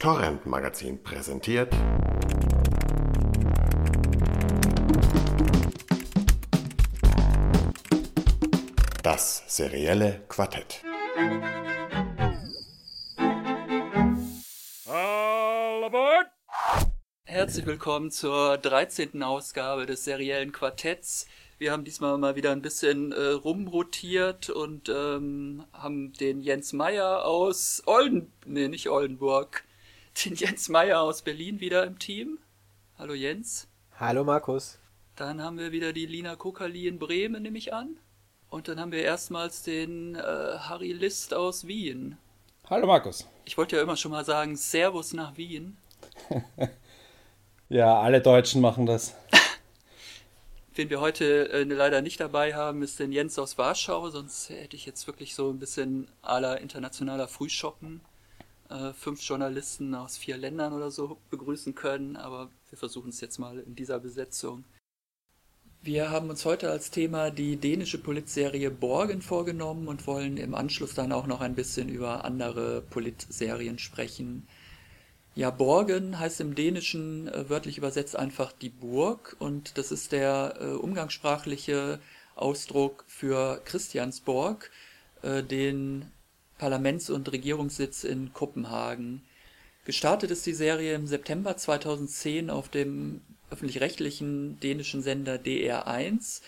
Torrent Magazin präsentiert. Das serielle Quartett. Herzlich willkommen zur 13. Ausgabe des seriellen Quartetts. Wir haben diesmal mal wieder ein bisschen äh, rumrotiert und ähm, haben den Jens Meyer aus Olden, nee, nicht Oldenburg, den Jens Meyer aus Berlin wieder im Team. Hallo Jens. Hallo Markus. Dann haben wir wieder die Lina Kokali in Bremen, nehme ich an. Und dann haben wir erstmals den äh, Harry List aus Wien. Hallo Markus. Ich wollte ja immer schon mal sagen, Servus nach Wien. Ja, alle Deutschen machen das. Wen wir heute äh, leider nicht dabei haben, ist den Jens aus Warschau, sonst hätte ich jetzt wirklich so ein bisschen aller internationaler Frühschoppen äh, fünf Journalisten aus vier Ländern oder so begrüßen können, aber wir versuchen es jetzt mal in dieser Besetzung. Wir haben uns heute als Thema die dänische Politserie Borgen vorgenommen und wollen im Anschluss dann auch noch ein bisschen über andere Politserien sprechen. Ja, Borgen heißt im Dänischen äh, wörtlich übersetzt einfach die Burg und das ist der äh, umgangssprachliche Ausdruck für Christiansborg, äh, den Parlaments- und Regierungssitz in Kopenhagen. Gestartet ist die Serie im September 2010 auf dem öffentlich-rechtlichen dänischen Sender DR1,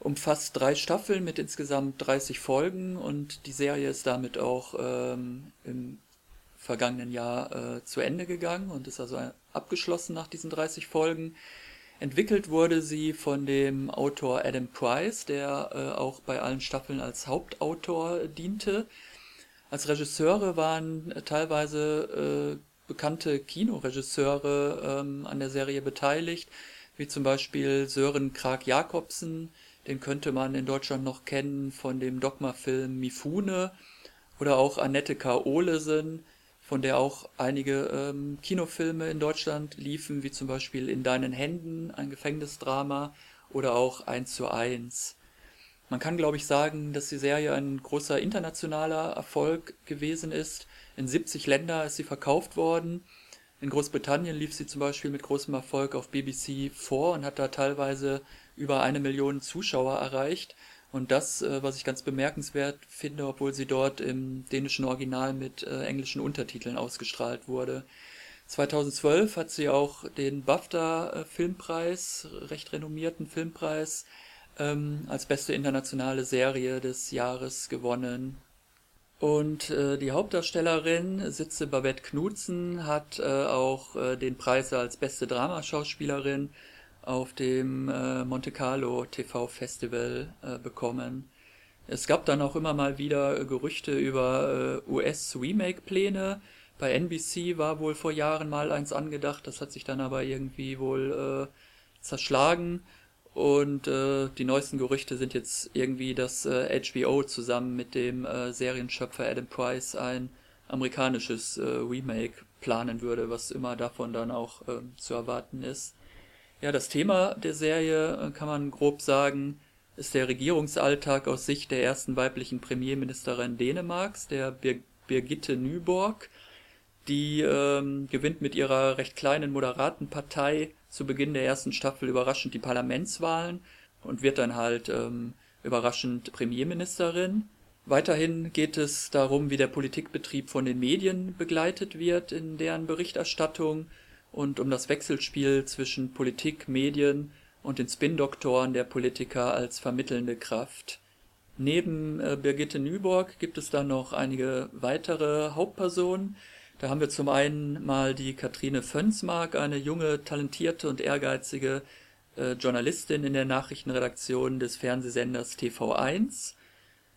umfasst drei Staffeln mit insgesamt 30 Folgen und die Serie ist damit auch ähm, im vergangenen Jahr äh, zu Ende gegangen und ist also abgeschlossen nach diesen 30 Folgen. Entwickelt wurde sie von dem Autor Adam Price, der äh, auch bei allen Staffeln als Hauptautor diente. Als Regisseure waren äh, teilweise äh, bekannte Kinoregisseure ähm, an der Serie beteiligt, wie zum Beispiel Sören Krag Jakobsen, den könnte man in Deutschland noch kennen von dem Dogma-Film Mifune, oder auch Annette K. Olesen, von der auch einige ähm, Kinofilme in Deutschland liefen, wie zum Beispiel In deinen Händen, ein Gefängnisdrama oder auch 1 zu 1. Man kann, glaube ich, sagen, dass die Serie ein großer internationaler Erfolg gewesen ist. In 70 Länder ist sie verkauft worden. In Großbritannien lief sie zum Beispiel mit großem Erfolg auf BBC vor und hat da teilweise über eine Million Zuschauer erreicht. Und das, äh, was ich ganz bemerkenswert finde, obwohl sie dort im dänischen Original mit äh, englischen Untertiteln ausgestrahlt wurde. 2012 hat sie auch den BAFTA-Filmpreis, recht renommierten Filmpreis, ähm, als beste internationale Serie des Jahres gewonnen. Und äh, die Hauptdarstellerin Sitze Babette Knudsen hat äh, auch äh, den Preis als beste Dramaschauspielerin auf dem äh, Monte Carlo TV Festival äh, bekommen. Es gab dann auch immer mal wieder Gerüchte über äh, US-Remake-Pläne. Bei NBC war wohl vor Jahren mal eins angedacht, das hat sich dann aber irgendwie wohl äh, zerschlagen. Und äh, die neuesten Gerüchte sind jetzt irgendwie, dass äh, HBO zusammen mit dem äh, Serienschöpfer Adam Price ein amerikanisches äh, Remake planen würde, was immer davon dann auch äh, zu erwarten ist. Ja, das Thema der Serie äh, kann man grob sagen, ist der Regierungsalltag aus Sicht der ersten weiblichen Premierministerin Dänemarks, der Bir Birgitte Nyborg. Die ähm, gewinnt mit ihrer recht kleinen moderaten Partei zu Beginn der ersten Staffel überraschend die Parlamentswahlen und wird dann halt ähm, überraschend Premierministerin. Weiterhin geht es darum, wie der Politikbetrieb von den Medien begleitet wird in deren Berichterstattung und um das Wechselspiel zwischen Politik, Medien und den Spin-Doktoren der Politiker als vermittelnde Kraft. Neben äh, Birgitte Nyborg gibt es dann noch einige weitere Hauptpersonen. Da haben wir zum einen mal die Katrine Fönsmark, eine junge, talentierte und ehrgeizige äh, Journalistin in der Nachrichtenredaktion des Fernsehsenders TV1.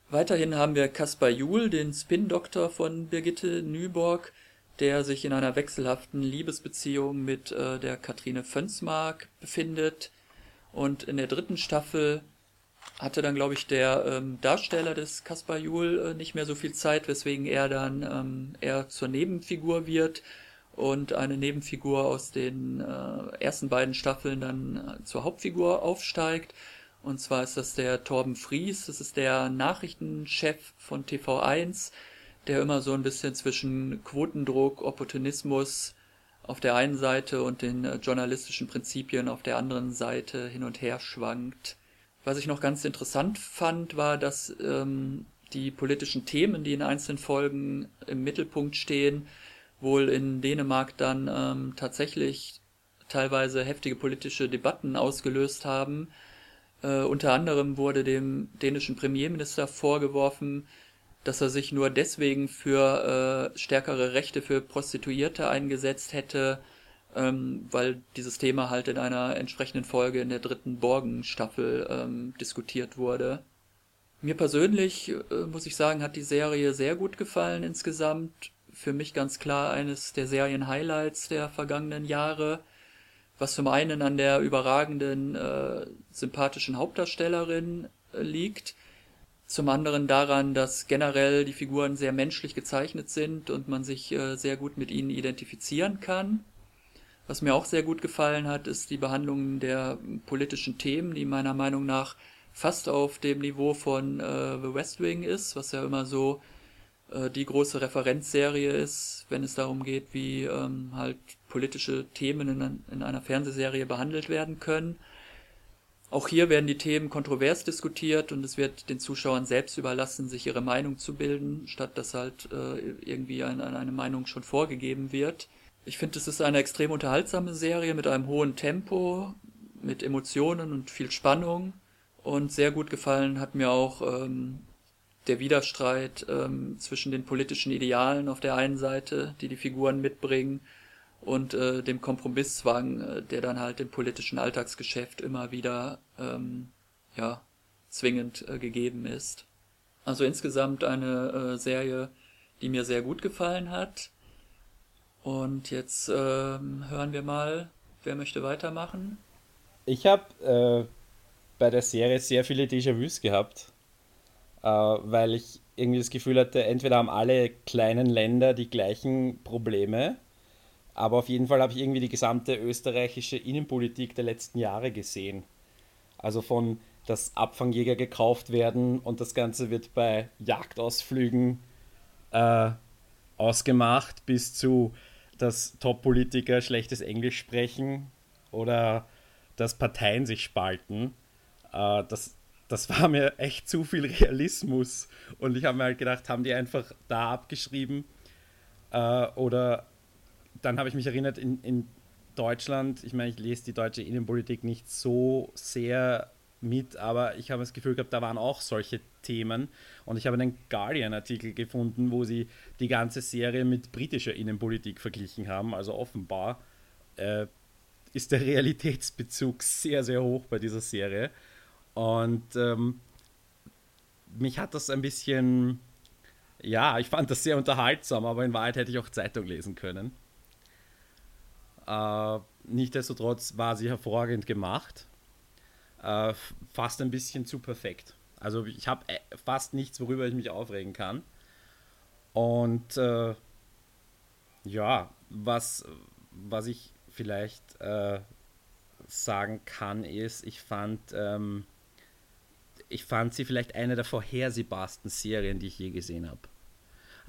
Weiterhin haben wir Kaspar Juhl, den Spin-Doktor von Birgitte Nyborg, der sich in einer wechselhaften Liebesbeziehung mit äh, der Katrine Fönsmark befindet. Und in der dritten Staffel hatte dann, glaube ich, der ähm, Darsteller des Kaspar Juhl äh, nicht mehr so viel Zeit, weswegen er dann ähm, eher zur Nebenfigur wird und eine Nebenfigur aus den äh, ersten beiden Staffeln dann äh, zur Hauptfigur aufsteigt. Und zwar ist das der Torben Fries, das ist der Nachrichtenchef von TV1, der immer so ein bisschen zwischen Quotendruck, Opportunismus auf der einen Seite und den äh, journalistischen Prinzipien auf der anderen Seite hin und her schwankt. Was ich noch ganz interessant fand, war, dass ähm, die politischen Themen, die in einzelnen Folgen im Mittelpunkt stehen, wohl in Dänemark dann ähm, tatsächlich teilweise heftige politische Debatten ausgelöst haben. Äh, unter anderem wurde dem dänischen Premierminister vorgeworfen, dass er sich nur deswegen für äh, stärkere Rechte für Prostituierte eingesetzt hätte, ähm, weil dieses Thema halt in einer entsprechenden Folge in der dritten Borgen-Staffel ähm, diskutiert wurde. Mir persönlich, äh, muss ich sagen, hat die Serie sehr gut gefallen insgesamt. Für mich ganz klar eines der Serien-Highlights der vergangenen Jahre. Was zum einen an der überragenden, äh, sympathischen Hauptdarstellerin äh, liegt, zum anderen daran, dass generell die Figuren sehr menschlich gezeichnet sind und man sich äh, sehr gut mit ihnen identifizieren kann. Was mir auch sehr gut gefallen hat, ist die Behandlung der politischen Themen, die meiner Meinung nach fast auf dem Niveau von äh, The West Wing ist, was ja immer so äh, die große Referenzserie ist, wenn es darum geht, wie ähm, halt politische Themen in, in einer Fernsehserie behandelt werden können. Auch hier werden die Themen kontrovers diskutiert und es wird den Zuschauern selbst überlassen, sich ihre Meinung zu bilden, statt dass halt äh, irgendwie ein, eine Meinung schon vorgegeben wird. Ich finde, es ist eine extrem unterhaltsame Serie mit einem hohen Tempo, mit Emotionen und viel Spannung. Und sehr gut gefallen hat mir auch ähm, der Widerstreit ähm, zwischen den politischen Idealen auf der einen Seite, die die Figuren mitbringen, und äh, dem Kompromisszwang, äh, der dann halt im politischen Alltagsgeschäft immer wieder ähm, ja zwingend äh, gegeben ist. Also insgesamt eine äh, Serie, die mir sehr gut gefallen hat. Und jetzt ähm, hören wir mal, wer möchte weitermachen? Ich habe äh, bei der Serie sehr viele Déjà-vus gehabt, äh, weil ich irgendwie das Gefühl hatte, entweder haben alle kleinen Länder die gleichen Probleme aber auf jeden Fall habe ich irgendwie die gesamte österreichische Innenpolitik der letzten Jahre gesehen. Also von, dass Abfangjäger gekauft werden und das Ganze wird bei Jagdausflügen äh, ausgemacht, bis zu, dass Top-Politiker schlechtes Englisch sprechen oder dass Parteien sich spalten. Äh, das, das war mir echt zu viel Realismus. Und ich habe mir halt gedacht, haben die einfach da abgeschrieben äh, oder dann habe ich mich erinnert, in, in Deutschland, ich meine, ich lese die deutsche Innenpolitik nicht so sehr mit, aber ich habe das Gefühl gehabt, da waren auch solche Themen. Und ich habe einen Guardian-Artikel gefunden, wo sie die ganze Serie mit britischer Innenpolitik verglichen haben. Also offenbar äh, ist der Realitätsbezug sehr, sehr hoch bei dieser Serie. Und ähm, mich hat das ein bisschen, ja, ich fand das sehr unterhaltsam, aber in Wahrheit hätte ich auch Zeitung lesen können. Äh, Nichtsdestotrotz war sie hervorragend gemacht. Äh, fast ein bisschen zu perfekt. Also ich habe äh, fast nichts, worüber ich mich aufregen kann. Und äh, ja, was, was ich vielleicht äh, sagen kann, ist, ich fand, ähm, ich fand sie vielleicht eine der vorhersehbarsten Serien, die ich je gesehen habe.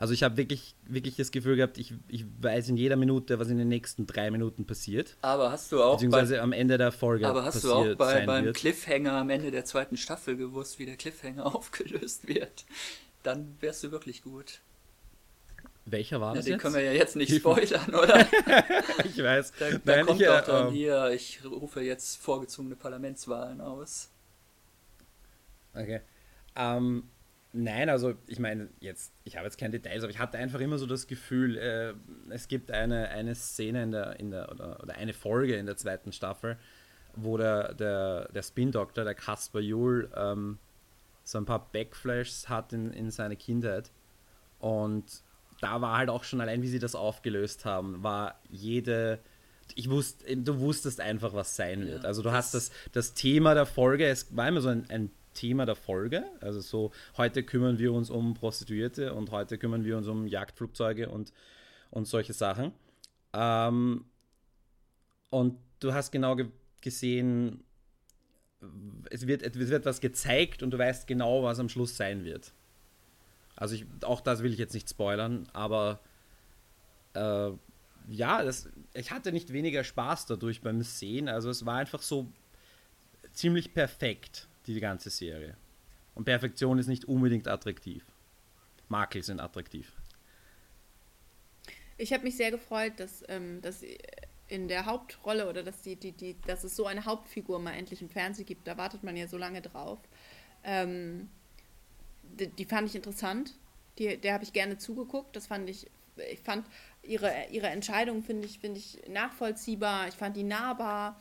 Also ich habe wirklich, wirklich das Gefühl gehabt, ich, ich weiß in jeder Minute, was in den nächsten drei Minuten passiert. Aber hast du auch beziehungsweise bei, am Ende der Folge Aber hast du auch bei, beim wird. Cliffhanger am Ende der zweiten Staffel gewusst, wie der Cliffhanger aufgelöst wird? Dann wärst du wirklich gut. Welcher war das ja, den jetzt? können wir ja jetzt nicht spoilern, oder? ich weiß. Da, da Nein, kommt ich, doch dann ähm, hier, ich rufe jetzt vorgezogene Parlamentswahlen aus. Okay. Ähm, Nein, also ich meine, jetzt, ich habe jetzt keine Details, aber ich hatte einfach immer so das Gefühl, äh, es gibt eine, eine Szene in der, in der oder, oder eine Folge in der zweiten Staffel, wo der, der, der Spin-Doktor, der Caspar Juhl, ähm, so ein paar Backflashes hat in, in seine Kindheit. Und da war halt auch schon allein, wie sie das aufgelöst haben, war jede. Ich wusste, du wusstest einfach, was sein wird. Ja, also du hast das, das Thema der Folge, es war immer so ein, ein Thema der Folge. Also so, heute kümmern wir uns um Prostituierte und heute kümmern wir uns um Jagdflugzeuge und, und solche Sachen. Ähm, und du hast genau ge gesehen, es wird, es wird was gezeigt und du weißt genau, was am Schluss sein wird. Also ich, auch das will ich jetzt nicht spoilern, aber äh, ja, das, ich hatte nicht weniger Spaß dadurch beim Sehen. Also es war einfach so ziemlich perfekt, die ganze Serie. Und Perfektion ist nicht unbedingt attraktiv. Makel sind attraktiv. Ich habe mich sehr gefreut, dass, ähm, dass in der Hauptrolle oder dass, die, die, die, dass es so eine Hauptfigur mal endlich im Fernsehen gibt. Da wartet man ja so lange drauf. Ähm, die, die, fand ich interessant. Die, der habe ich gerne zugeguckt. Das fand ich, ich fand ihre, ihre Entscheidung, finde ich, find ich nachvollziehbar. Ich fand die nahbar.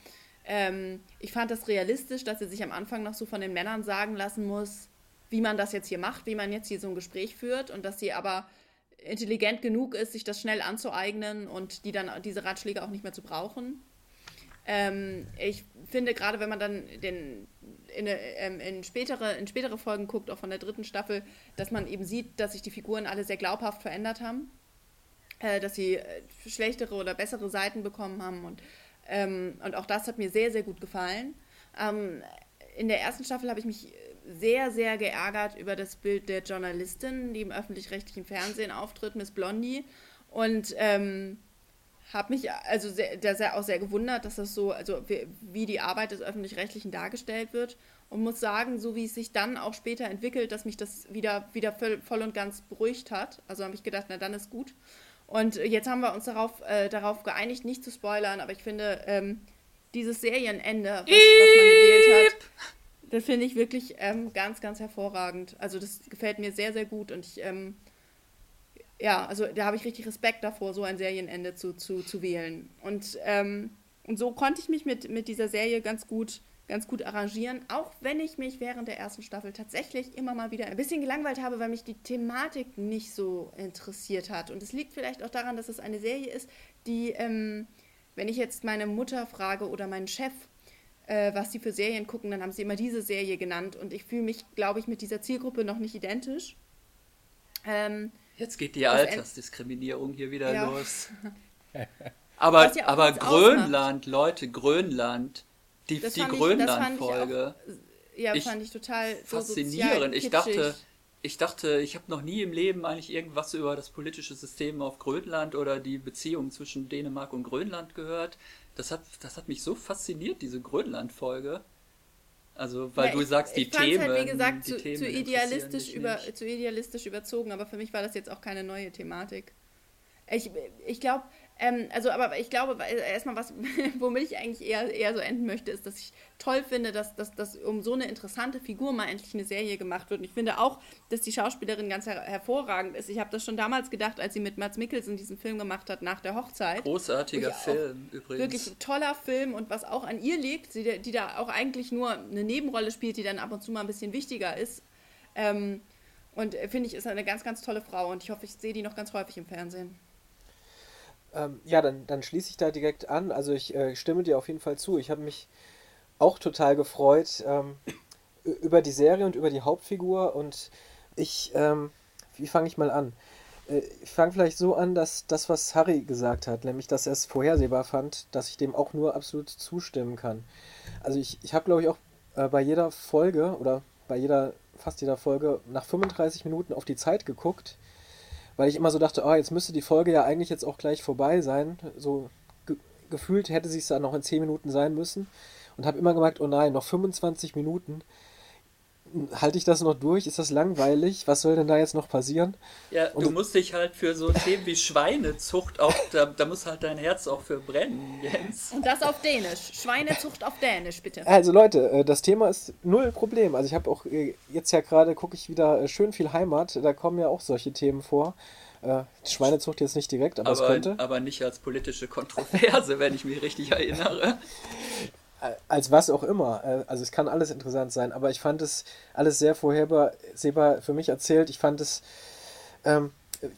Ähm, ich fand das realistisch, dass sie sich am Anfang noch so von den Männern sagen lassen muss, wie man das jetzt hier macht, wie man jetzt hier so ein Gespräch führt und dass sie aber intelligent genug ist, sich das schnell anzueignen und die dann diese Ratschläge auch nicht mehr zu brauchen. Ähm, ich finde gerade, wenn man dann den, in, ähm, in, spätere, in spätere Folgen guckt, auch von der dritten Staffel, dass man eben sieht, dass sich die Figuren alle sehr glaubhaft verändert haben, äh, dass sie äh, schlechtere oder bessere Seiten bekommen haben und, ähm, und auch das hat mir sehr, sehr gut gefallen. Ähm, in der ersten Staffel habe ich mich sehr, sehr geärgert über das Bild der Journalistin, die im öffentlich-rechtlichen Fernsehen auftritt, Miss Blondie. Und ähm, habe mich also sehr, sehr, auch sehr gewundert, dass das so, also wie, wie die Arbeit des öffentlich-rechtlichen dargestellt wird. Und muss sagen, so wie es sich dann auch später entwickelt, dass mich das wieder, wieder voll und ganz beruhigt hat. Also habe ich gedacht, na dann ist gut. Und jetzt haben wir uns darauf, äh, darauf geeinigt, nicht zu spoilern, aber ich finde, ähm, dieses Serienende, was, was man gewählt hat, das finde ich wirklich ähm, ganz, ganz hervorragend. Also das gefällt mir sehr, sehr gut und ich, ähm, ja, also da habe ich richtig Respekt davor, so ein Serienende zu, zu, zu wählen. Und, ähm, und so konnte ich mich mit, mit dieser Serie ganz gut, ganz gut arrangieren, auch wenn ich mich während der ersten Staffel tatsächlich immer mal wieder ein bisschen gelangweilt habe, weil mich die Thematik nicht so interessiert hat. Und es liegt vielleicht auch daran, dass es eine Serie ist, die, ähm, wenn ich jetzt meine Mutter frage oder meinen Chef, äh, was sie für Serien gucken, dann haben sie immer diese Serie genannt. Und ich fühle mich, glaube ich, mit dieser Zielgruppe noch nicht identisch. Ähm, Jetzt geht die Altersdiskriminierung hier wieder ja. los. aber ja aber Grönland, ausmacht. Leute, Grönland, die, die Grönland-Folge. Ja, ich, fand ich total faszinierend. So ich dachte, ich dachte, ich habe noch nie im Leben eigentlich irgendwas über das politische System auf Grönland oder die Beziehung zwischen Dänemark und Grönland gehört das hat, das hat mich so fasziniert, diese Grönland-Folge. Also, weil ja, du sagst, die Themen. Halt, wie gesagt, zu, zu, idealistisch über, zu idealistisch überzogen, aber für mich war das jetzt auch keine neue Thematik. Ich, ich glaube, ähm, also, aber ich glaube, erstmal, was, womit ich eigentlich eher, eher so enden möchte, ist, dass ich toll finde, dass, dass, dass um so eine interessante Figur mal endlich eine Serie gemacht wird. Und ich finde auch, dass die Schauspielerin ganz her hervorragend ist. Ich habe das schon damals gedacht, als sie mit Mats Mikkelsen diesen Film gemacht hat nach der Hochzeit. Großartiger Film, übrigens. Wirklich ein toller Film und was auch an ihr liegt, die, die da auch eigentlich nur eine Nebenrolle spielt, die dann ab und zu mal ein bisschen wichtiger ist. Ähm, und äh, finde ich, ist eine ganz, ganz tolle Frau und ich hoffe, ich sehe die noch ganz häufig im Fernsehen. Ähm, ja, dann, dann schließe ich da direkt an. Also ich äh, stimme dir auf jeden Fall zu. Ich habe mich auch total gefreut ähm, über die Serie und über die Hauptfigur. Und ich, ähm, wie fange ich mal an? Äh, ich fange vielleicht so an, dass das, was Harry gesagt hat, nämlich, dass er es vorhersehbar fand, dass ich dem auch nur absolut zustimmen kann. Also ich, ich habe, glaube ich, auch äh, bei jeder Folge oder bei jeder, fast jeder Folge nach 35 Minuten auf die Zeit geguckt weil ich immer so dachte, oh, jetzt müsste die Folge ja eigentlich jetzt auch gleich vorbei sein. So ge gefühlt hätte sie es dann noch in 10 Minuten sein müssen. Und habe immer gemerkt, oh nein, noch 25 Minuten halte ich das noch durch? Ist das langweilig? Was soll denn da jetzt noch passieren? Ja, und du musst dich halt für so Themen wie Schweinezucht auch, da, da muss halt dein Herz auch für brennen, Jens. Und das auf Dänisch. Schweinezucht auf Dänisch, bitte. Also Leute, äh, das Thema ist null Problem. Also ich habe auch äh, jetzt ja gerade, gucke ich wieder äh, schön viel Heimat, da kommen ja auch solche Themen vor. Schweinezucht jetzt nicht direkt, aber, aber es könnte. Aber nicht als politische Kontroverse, wenn ich mich richtig erinnere als was auch immer. Äh, also es kann alles interessant sein, aber ich fand es alles sehr vorhersehbar für mich erzählt. Ich fand es, ähm,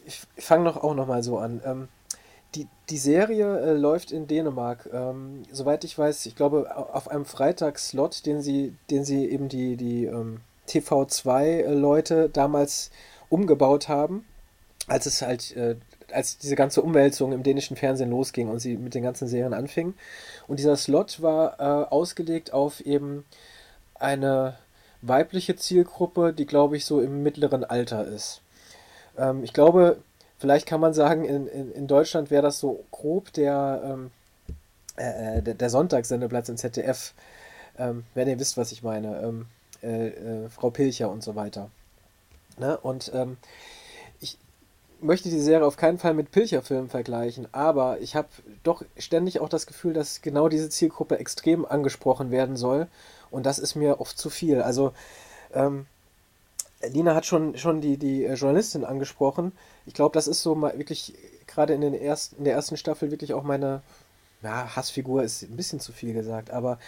ich, fange noch auch noch mal so an. Ähm, die, die Serie äh, läuft in Dänemark. Ähm, soweit ich weiß, ich glaube auf einem Freitagsslot, den sie, den sie eben die, die ähm, TV2-Leute damals umgebaut haben, als es halt äh, als diese ganze Umwälzung im dänischen Fernsehen losging und sie mit den ganzen Serien anfing. Und dieser Slot war äh, ausgelegt auf eben eine weibliche Zielgruppe, die glaube ich so im mittleren Alter ist. Ähm, ich glaube, vielleicht kann man sagen, in, in, in Deutschland wäre das so grob der, ähm, äh, äh der, der Sonntagssendeplatz im ZDF. Ähm, wenn ihr wisst, was ich meine. Ähm, äh, äh, Frau Pilcher und so weiter. Ne? Und ähm, möchte die Serie auf keinen Fall mit Pilcher-Filmen vergleichen, aber ich habe doch ständig auch das Gefühl, dass genau diese Zielgruppe extrem angesprochen werden soll. Und das ist mir oft zu viel. Also, ähm, Lina hat schon, schon die, die äh, Journalistin angesprochen. Ich glaube, das ist so mal wirklich, gerade in, in der ersten Staffel, wirklich auch meine, ja, Hassfigur ist ein bisschen zu viel gesagt, aber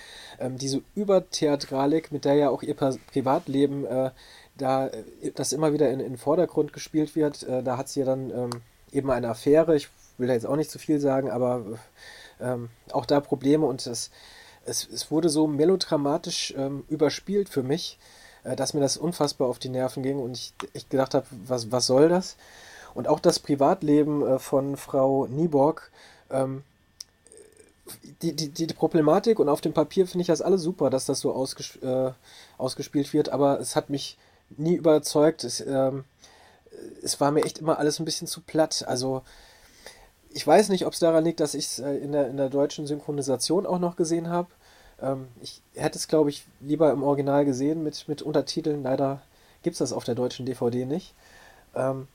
ähm, diese Übertheatralik, mit der ja auch ihr Privatleben äh, da äh, das immer wieder in, den Vordergrund gespielt wird, äh, da hat sie ja dann ähm, eben eine Affäre, ich will da jetzt auch nicht zu viel sagen, aber ähm, auch da Probleme und es, es, es wurde so melodramatisch ähm, überspielt für mich, äh, dass mir das unfassbar auf die Nerven ging und ich, ich gedacht habe, was, was soll das? Und auch das Privatleben äh, von Frau Nieborg, ähm, die, die, die Problematik und auf dem Papier finde ich das alles super, dass das so ausges äh, ausgespielt wird, aber es hat mich nie überzeugt. Es, ähm, es war mir echt immer alles ein bisschen zu platt. Also ich weiß nicht, ob es daran liegt, dass ich es äh, in, der, in der deutschen Synchronisation auch noch gesehen habe. Ähm, ich hätte es, glaube ich, lieber im Original gesehen mit, mit Untertiteln. Leider gibt es das auf der deutschen DVD nicht. Ähm,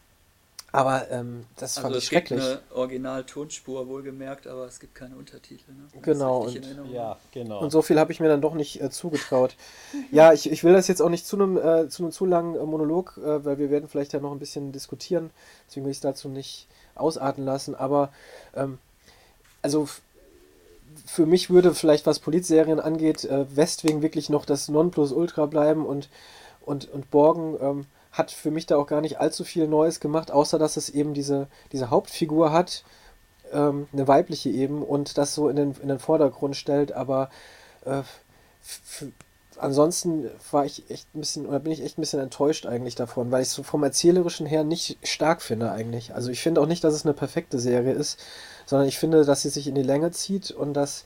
aber ähm, das also fand ich schrecklich. Es gibt eine Original-Tonspur wohlgemerkt, aber es gibt keine Untertitel. Ne? Genau. Und, ja, genau. Und so viel habe ich mir dann doch nicht äh, zugetraut. ja, ich, ich will das jetzt auch nicht zu einem, äh, zu einem zu langen äh, Monolog, äh, weil wir werden vielleicht ja noch ein bisschen diskutieren. Deswegen will ich es dazu nicht ausarten lassen. Aber ähm, also für mich würde vielleicht, was Polizserien angeht, äh, Westwing wirklich noch das Nonplusultra bleiben und, und, und Borgen ähm, hat für mich da auch gar nicht allzu viel Neues gemacht, außer dass es eben diese, diese Hauptfigur hat, ähm, eine weibliche eben, und das so in den, in den Vordergrund stellt, aber äh, ansonsten war ich echt ein bisschen, oder bin ich echt ein bisschen enttäuscht eigentlich davon, weil ich es so vom Erzählerischen her nicht stark finde eigentlich. Also ich finde auch nicht, dass es eine perfekte Serie ist, sondern ich finde, dass sie sich in die Länge zieht und dass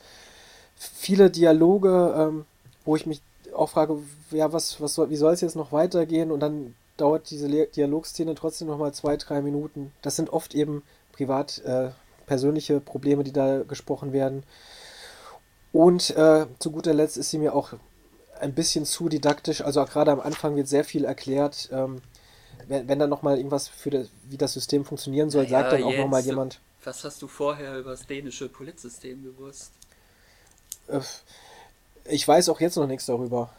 viele Dialoge, ähm, wo ich mich auch frage, ja, was, was soll, wie soll es jetzt noch weitergehen? Und dann dauert diese Dialogszene trotzdem nochmal zwei, drei Minuten. Das sind oft eben privat äh, persönliche Probleme, die da gesprochen werden. Und äh, zu guter Letzt ist sie mir auch ein bisschen zu didaktisch. Also gerade am Anfang wird sehr viel erklärt. Ähm, wenn, wenn dann nochmal irgendwas für das, wie das System funktionieren soll, naja, sagt dann auch nochmal jemand. Was hast du vorher über das dänische Polizsystem gewusst? Äh, ich weiß auch jetzt noch nichts darüber.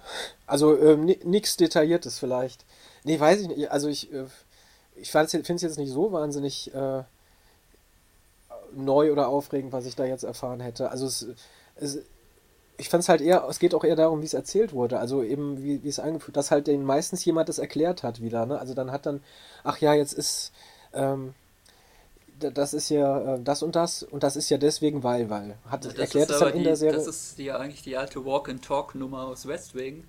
Also äh, nichts Detailliertes vielleicht. Nee, weiß ich nicht. Also ich, äh, ich finde es jetzt nicht so wahnsinnig äh, neu oder aufregend, was ich da jetzt erfahren hätte. Also es, es ich fand es halt eher, es geht auch eher darum, wie es erzählt wurde. Also eben, wie, wie es eingeführt, dass halt den meistens jemand das erklärt hat wieder. Ne? Also dann hat dann, ach ja, jetzt ist, ähm, das ist ja äh, das und das und das ist ja deswegen, weil, weil. Hat, das erklärt es dann in der Serie. Das ist ja eigentlich die alte Walk-and-Talk-Nummer aus West Wing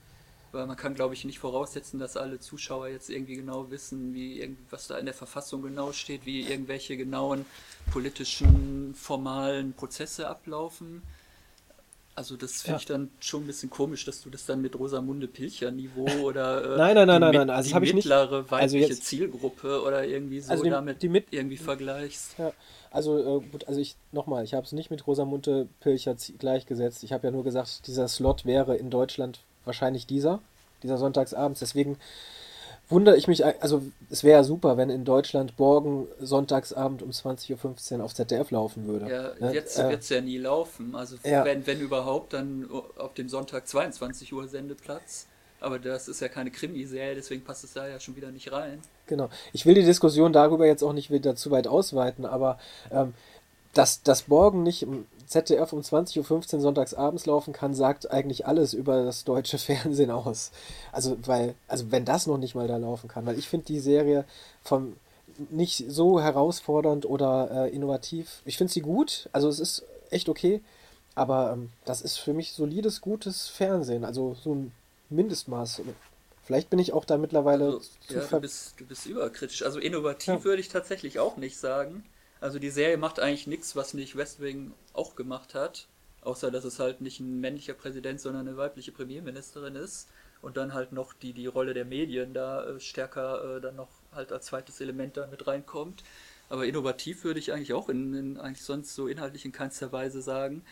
weil man kann, glaube ich, nicht voraussetzen, dass alle Zuschauer jetzt irgendwie genau wissen, wie was da in der Verfassung genau steht, wie irgendwelche genauen politischen, formalen Prozesse ablaufen. Also das finde ja. ich dann schon ein bisschen komisch, dass du das dann mit Rosamunde Pilcher Niveau oder äh, nein, nein, nein, nein, nein, also die mittlere nicht, also weibliche Zielgruppe oder irgendwie so also die, damit die mit, irgendwie vergleichst. Ja, also äh, gut, also ich nochmal, ich habe es nicht mit Rosamunde Pilcher gleichgesetzt. Ich habe ja nur gesagt, dieser Slot wäre in Deutschland wahrscheinlich dieser, dieser Sonntagsabends. Deswegen wundere ich mich, also es wäre ja super, wenn in Deutschland Borgen Sonntagsabend um 20.15 Uhr auf ZDF laufen würde. Ja, ne? jetzt äh, wird es ja nie laufen. Also ja. wenn, wenn überhaupt, dann auf dem Sonntag 22 Uhr Sendeplatz. Aber das ist ja keine Krimiserie, deswegen passt es da ja schon wieder nicht rein. Genau. Ich will die Diskussion darüber jetzt auch nicht wieder zu weit ausweiten, aber ähm, dass, dass Borgen nicht im ZDF um 20.15 Uhr sonntags abends laufen kann, sagt eigentlich alles über das deutsche Fernsehen aus. Also, weil, also wenn das noch nicht mal da laufen kann, weil ich finde die Serie vom nicht so herausfordernd oder äh, innovativ. Ich finde sie gut, also es ist echt okay, aber ähm, das ist für mich solides, gutes Fernsehen, also so ein Mindestmaß. Vielleicht bin ich auch da mittlerweile also, ja, du bist, du bist überkritisch. Also innovativ ja. würde ich tatsächlich auch nicht sagen. Also die Serie macht eigentlich nichts, was nicht West Wing auch gemacht hat. Außer dass es halt nicht ein männlicher Präsident, sondern eine weibliche Premierministerin ist. Und dann halt noch die, die Rolle der Medien da äh, stärker äh, dann noch halt als zweites Element da mit reinkommt. Aber innovativ würde ich eigentlich auch in, in eigentlich sonst so inhaltlich in keinster Weise sagen.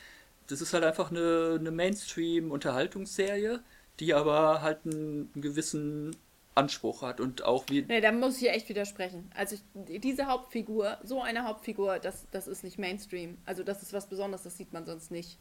Das ist halt einfach eine, eine Mainstream-Unterhaltungsserie, die aber halt einen, einen gewissen Anspruch hat und auch wie. Nee, da muss ich echt widersprechen. Also ich, diese Hauptfigur, so eine Hauptfigur, das, das ist nicht Mainstream. Also das ist was Besonderes, das sieht man sonst nicht.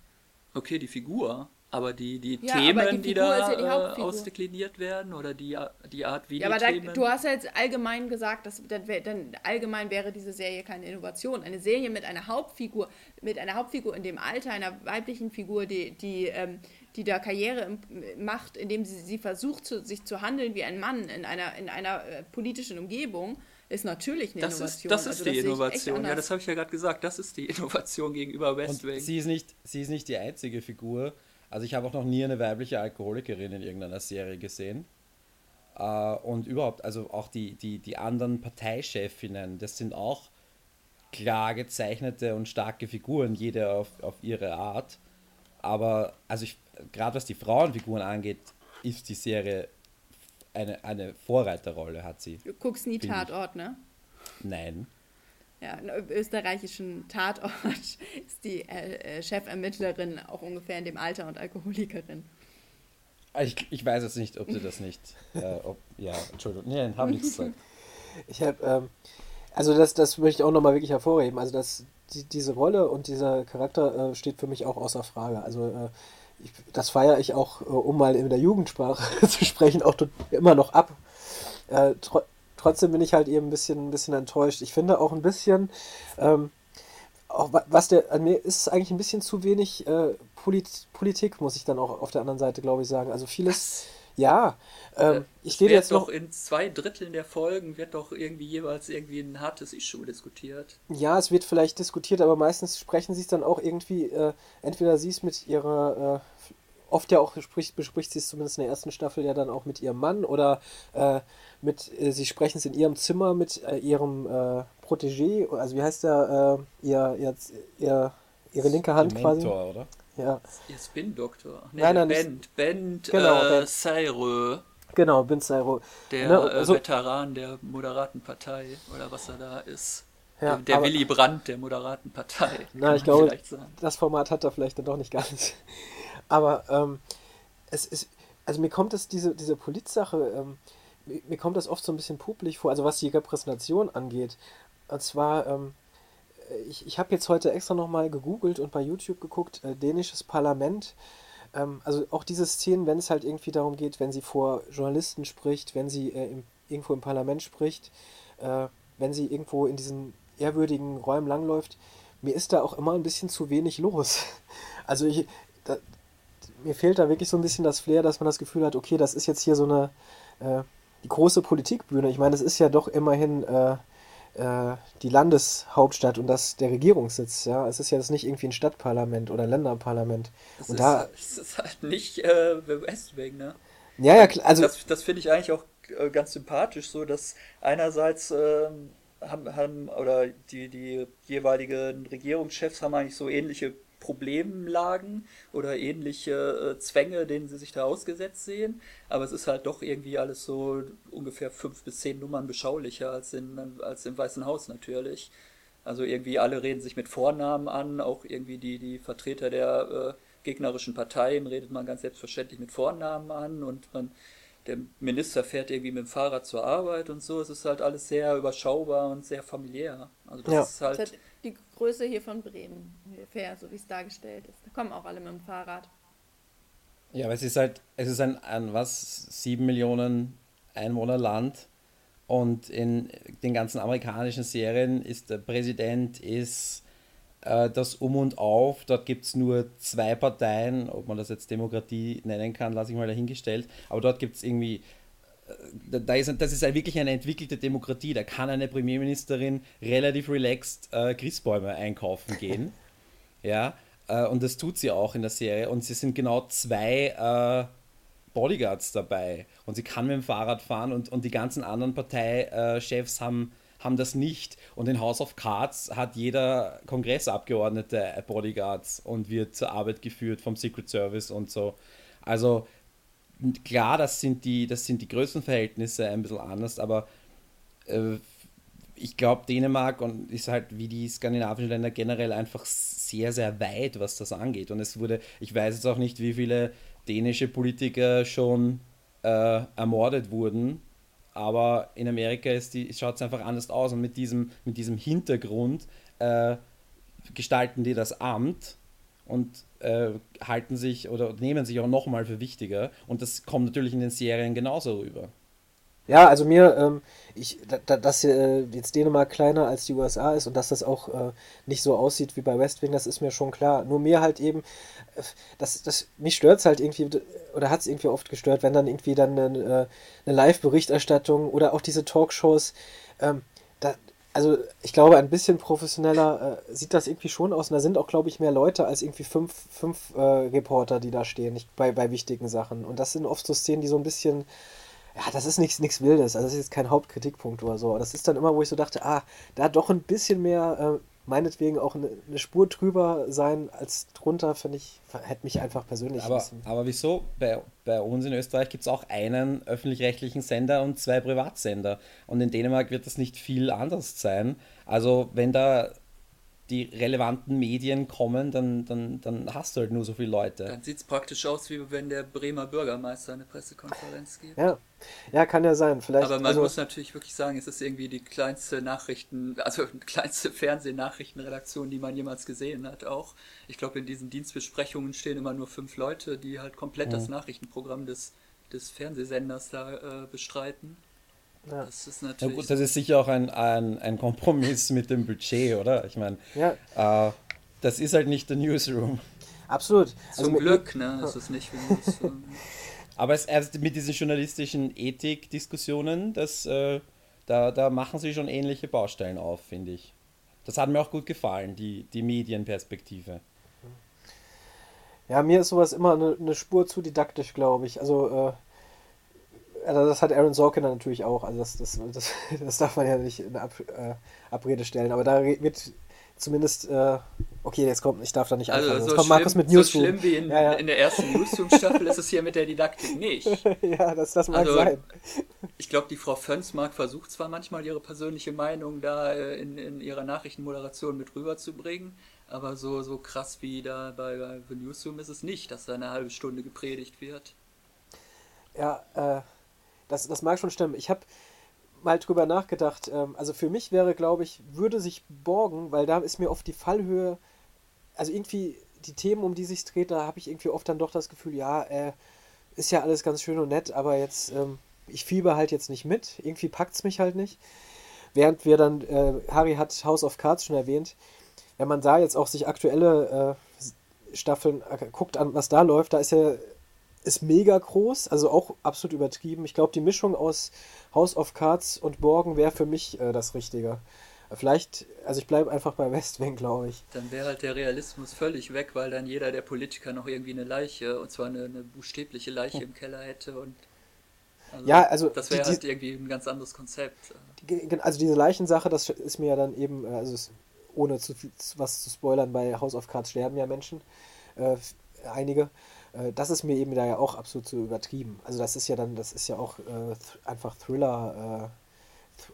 Okay, die Figur, aber die, die ja, Themen, die, die da ja äh, ausdekliniert werden oder die, die Art, wie ja, die aber Themen... Da, du hast ja jetzt allgemein gesagt, dass dann, dann allgemein wäre diese Serie keine Innovation. Eine Serie mit einer Hauptfigur, mit einer Hauptfigur in dem Alter einer weiblichen Figur, die, die, ähm, die da Karriere macht, indem sie, sie versucht, zu, sich zu handeln wie ein Mann in einer, in einer äh, politischen Umgebung, ist natürlich eine das Innovation. Ist, das ist also, die das Innovation, ja, das habe ich ja gerade gesagt. Das ist die Innovation gegenüber West Wing. Sie ist, nicht, sie ist nicht die einzige Figur. Also ich habe auch noch nie eine weibliche Alkoholikerin in irgendeiner Serie gesehen. Uh, und überhaupt, also auch die, die, die anderen Parteichefinnen, das sind auch klar gezeichnete und starke Figuren, jede auf, auf ihre Art. Aber also gerade was die Frauenfiguren angeht, ist die Serie eine, eine Vorreiterrolle hat sie. Du guckst nie Tatort, ne? Nein. Ja, im österreichischen Tatort ist die äh, äh, Chefermittlerin auch ungefähr in dem Alter und Alkoholikerin. Ah, ich, ich weiß jetzt nicht, ob sie das nicht. Äh, ob, ja, Entschuldigung. Nein, habe nichts gesagt. Ich habe, ähm, also das, das möchte ich auch nochmal wirklich hervorheben. Also das, die, diese Rolle und dieser Charakter äh, steht für mich auch außer Frage. Also äh, das feiere ich auch, äh, um mal in der Jugendsprache zu sprechen, auch immer noch ab. Äh, tr trotzdem bin ich halt eben ein bisschen, ein bisschen enttäuscht. Ich finde auch ein bisschen, ähm, auch was der, an mir ist eigentlich ein bisschen zu wenig äh, Polit Politik, muss ich dann auch auf der anderen Seite, glaube ich, sagen. Also vieles. Ja, ähm, äh, ich rede jetzt noch. in zwei Dritteln der Folgen wird doch irgendwie jeweils irgendwie ein hartes Issue diskutiert. Ja, es wird vielleicht diskutiert, aber meistens sprechen sie es dann auch irgendwie, äh, entweder sie es mit ihrer, äh, oft ja auch spricht, bespricht sie es zumindest in der ersten Staffel ja dann auch mit ihrem Mann oder äh, mit, äh, sie sprechen es in ihrem Zimmer mit äh, ihrem Protégé, also wie heißt der, ihr, ihr, ihr, ihre linke Hand Mentor, quasi. oder? Ja. Ihr Spin-Doktor. Nee, nein, nein, Bend, Bend, genau, äh, Seirö. Genau, Ben Seirö. Der ne, also, äh, Veteran der moderaten Partei oder was er da ist. Ja, der, der aber, Willy Brandt der moderaten Partei. Na, ich glaube, das Format hat er vielleicht dann doch nicht ganz. Aber ähm, es ist, also mir kommt das, diese, diese Politsache, ähm, mir, mir, kommt das oft so ein bisschen publik vor, also was die Repräsentation angeht. Und zwar, ähm, ich, ich habe jetzt heute extra nochmal gegoogelt und bei YouTube geguckt, äh, dänisches Parlament. Ähm, also auch diese Szenen, wenn es halt irgendwie darum geht, wenn sie vor Journalisten spricht, wenn sie äh, im, irgendwo im Parlament spricht, äh, wenn sie irgendwo in diesen ehrwürdigen Räumen langläuft, mir ist da auch immer ein bisschen zu wenig los. Also ich, da, mir fehlt da wirklich so ein bisschen das Flair, dass man das Gefühl hat, okay, das ist jetzt hier so eine äh, die große Politikbühne. Ich meine, es ist ja doch immerhin äh, die Landeshauptstadt und das der Regierungssitz. Ja, es ist ja das nicht irgendwie ein Stadtparlament oder ein Länderparlament. Das und ist, da es ist halt nicht äh, Westwing, ne? Ja, ja, klar. Also das, das finde ich eigentlich auch äh, ganz sympathisch, so dass einerseits äh, haben, haben oder die die jeweiligen Regierungschefs haben eigentlich so ähnliche Problemlagen oder ähnliche äh, Zwänge, denen sie sich da ausgesetzt sehen. Aber es ist halt doch irgendwie alles so ungefähr fünf bis zehn Nummern beschaulicher als, in, als im Weißen Haus natürlich. Also irgendwie alle reden sich mit Vornamen an, auch irgendwie die, die Vertreter der äh, gegnerischen Parteien redet man ganz selbstverständlich mit Vornamen an und man der Minister fährt irgendwie mit dem Fahrrad zur Arbeit und so. Es ist halt alles sehr überschaubar und sehr familiär. Also das ja. ist halt. Größe hier von Bremen ungefähr, so wie es dargestellt ist. Da kommen auch alle mit dem Fahrrad. Ja, aber es ist halt, es ist ein, ein was, sieben Millionen Einwohnerland und in den ganzen amerikanischen Serien ist der Präsident ist äh, das Um und Auf. Dort gibt es nur zwei Parteien, ob man das jetzt Demokratie nennen kann, lasse ich mal dahingestellt. Aber dort gibt es irgendwie da ist, das ist wirklich eine entwickelte Demokratie. Da kann eine Premierministerin relativ relaxed äh, Christbäume einkaufen gehen. ja, äh, und das tut sie auch in der Serie. Und sie sind genau zwei äh, Bodyguards dabei. Und sie kann mit dem Fahrrad fahren und, und die ganzen anderen Parteichefs haben, haben das nicht. Und in House of Cards hat jeder Kongressabgeordnete Bodyguards und wird zur Arbeit geführt vom Secret Service und so. Also klar, das sind die, das sind die Größenverhältnisse ein bisschen anders, aber äh, ich glaube, Dänemark und ist halt wie die skandinavischen Länder generell einfach sehr, sehr weit, was das angeht. Und es wurde, ich weiß jetzt auch nicht, wie viele dänische Politiker schon äh, ermordet wurden, aber in Amerika schaut es einfach anders aus. Und mit diesem, mit diesem Hintergrund äh, gestalten die das Amt und äh, halten sich oder nehmen sich auch nochmal für wichtiger. Und das kommt natürlich in den Serien genauso rüber. Ja, also mir, ähm, ich, da, dass äh, jetzt Dänemark kleiner als die USA ist und dass das auch äh, nicht so aussieht wie bei West Wing, das ist mir schon klar. Nur mir halt eben, äh, das, das, mich stört es halt irgendwie, oder hat es irgendwie oft gestört, wenn dann irgendwie dann eine, äh, eine Live-Berichterstattung oder auch diese Talkshows, ähm, da, also ich glaube, ein bisschen professioneller äh, sieht das irgendwie schon aus. Und da sind auch, glaube ich, mehr Leute als irgendwie fünf, fünf äh, Reporter, die da stehen, nicht bei, bei wichtigen Sachen. Und das sind oft so Szenen, die so ein bisschen ja, das ist nichts, nichts Wildes. Also das ist jetzt kein Hauptkritikpunkt oder so. Das ist dann immer, wo ich so dachte, ah, da doch ein bisschen mehr, äh, meinetwegen auch eine, eine, Spur drüber sein als drunter, finde ich, hätte mich einfach persönlich aber, aber wieso? Bei, bei uns in Österreich gibt es auch einen öffentlich-rechtlichen Sender und zwei Privatsender. Und in Dänemark wird das nicht viel anders sein. Also wenn da die relevanten Medien kommen, dann, dann, dann hast du halt nur so viele Leute. Dann sieht es praktisch aus, wie wenn der Bremer Bürgermeister eine Pressekonferenz gibt. Ja, ja kann ja sein. Vielleicht, Aber man also, muss natürlich wirklich sagen, es ist irgendwie die kleinste Nachrichten, also die kleinste Fernsehnachrichtenredaktion, die man jemals gesehen hat auch. Ich glaube, in diesen Dienstbesprechungen stehen immer nur fünf Leute, die halt komplett mhm. das Nachrichtenprogramm des, des Fernsehsenders da äh, bestreiten. Ja. Das ist natürlich. Ja, gut, das ist sicher auch ein, ein, ein Kompromiss mit dem Budget, oder? Ich meine, ja. äh, das ist halt nicht der Newsroom. Absolut. Zum also Glück, ne? Das ist nicht wie Newsroom. Aber es, also mit diesen journalistischen Ethik-Diskussionen, äh, da, da machen sie schon ähnliche Baustellen auf, finde ich. Das hat mir auch gut gefallen, die, die Medienperspektive. Ja, mir ist sowas immer eine, eine Spur zu didaktisch, glaube ich. Also, äh, also das hat Aaron Sorkin natürlich auch. Also das, das, das, das darf man ja nicht in Ab, äh, Abrede stellen. Aber da wird zumindest, äh, okay, jetzt kommt, ich darf da nicht also anfangen. So kommt schlimm, Markus mit Newsroom. So schlimm wie in, ja, ja. in der ersten Newsroom-Staffel ist es hier mit der Didaktik nicht. ja, das, das mag also, sein. Ich glaube, die Frau Fönsmark versucht zwar manchmal ihre persönliche Meinung da äh, in, in ihrer Nachrichtenmoderation mit rüberzubringen, aber so, so krass wie da bei, bei The Newsroom ist es nicht, dass da eine halbe Stunde gepredigt wird. Ja, äh, das, das mag schon stimmen. Ich habe mal drüber nachgedacht. Ähm, also für mich wäre, glaube ich, würde sich borgen, weil da ist mir oft die Fallhöhe, also irgendwie die Themen, um die sich dreht, da habe ich irgendwie oft dann doch das Gefühl, ja, äh, ist ja alles ganz schön und nett, aber jetzt, ähm, ich fieber halt jetzt nicht mit. Irgendwie packt es mich halt nicht. Während wir dann, äh, Harry hat House of Cards schon erwähnt, wenn man da jetzt auch sich aktuelle äh, Staffeln äh, guckt an, was da läuft, da ist ja ist mega groß, also auch absolut übertrieben. Ich glaube, die Mischung aus House of Cards und Borgen wäre für mich äh, das Richtige. Vielleicht, also ich bleibe einfach bei Westwing, glaube ich. Dann wäre halt der Realismus völlig weg, weil dann jeder der Politiker noch irgendwie eine Leiche, und zwar eine, eine buchstäbliche Leiche hm. im Keller hätte und also ja, also das wäre halt irgendwie ein ganz anderes Konzept. Die, also diese Leichensache, das ist mir ja dann eben, äh, also ohne zu viel was zu spoilern, bei House of Cards sterben ja Menschen, äh, einige. Äh, das ist mir eben da ja auch absolut zu übertrieben. Also das ist ja dann, das ist ja auch äh, th einfach Thriller, äh,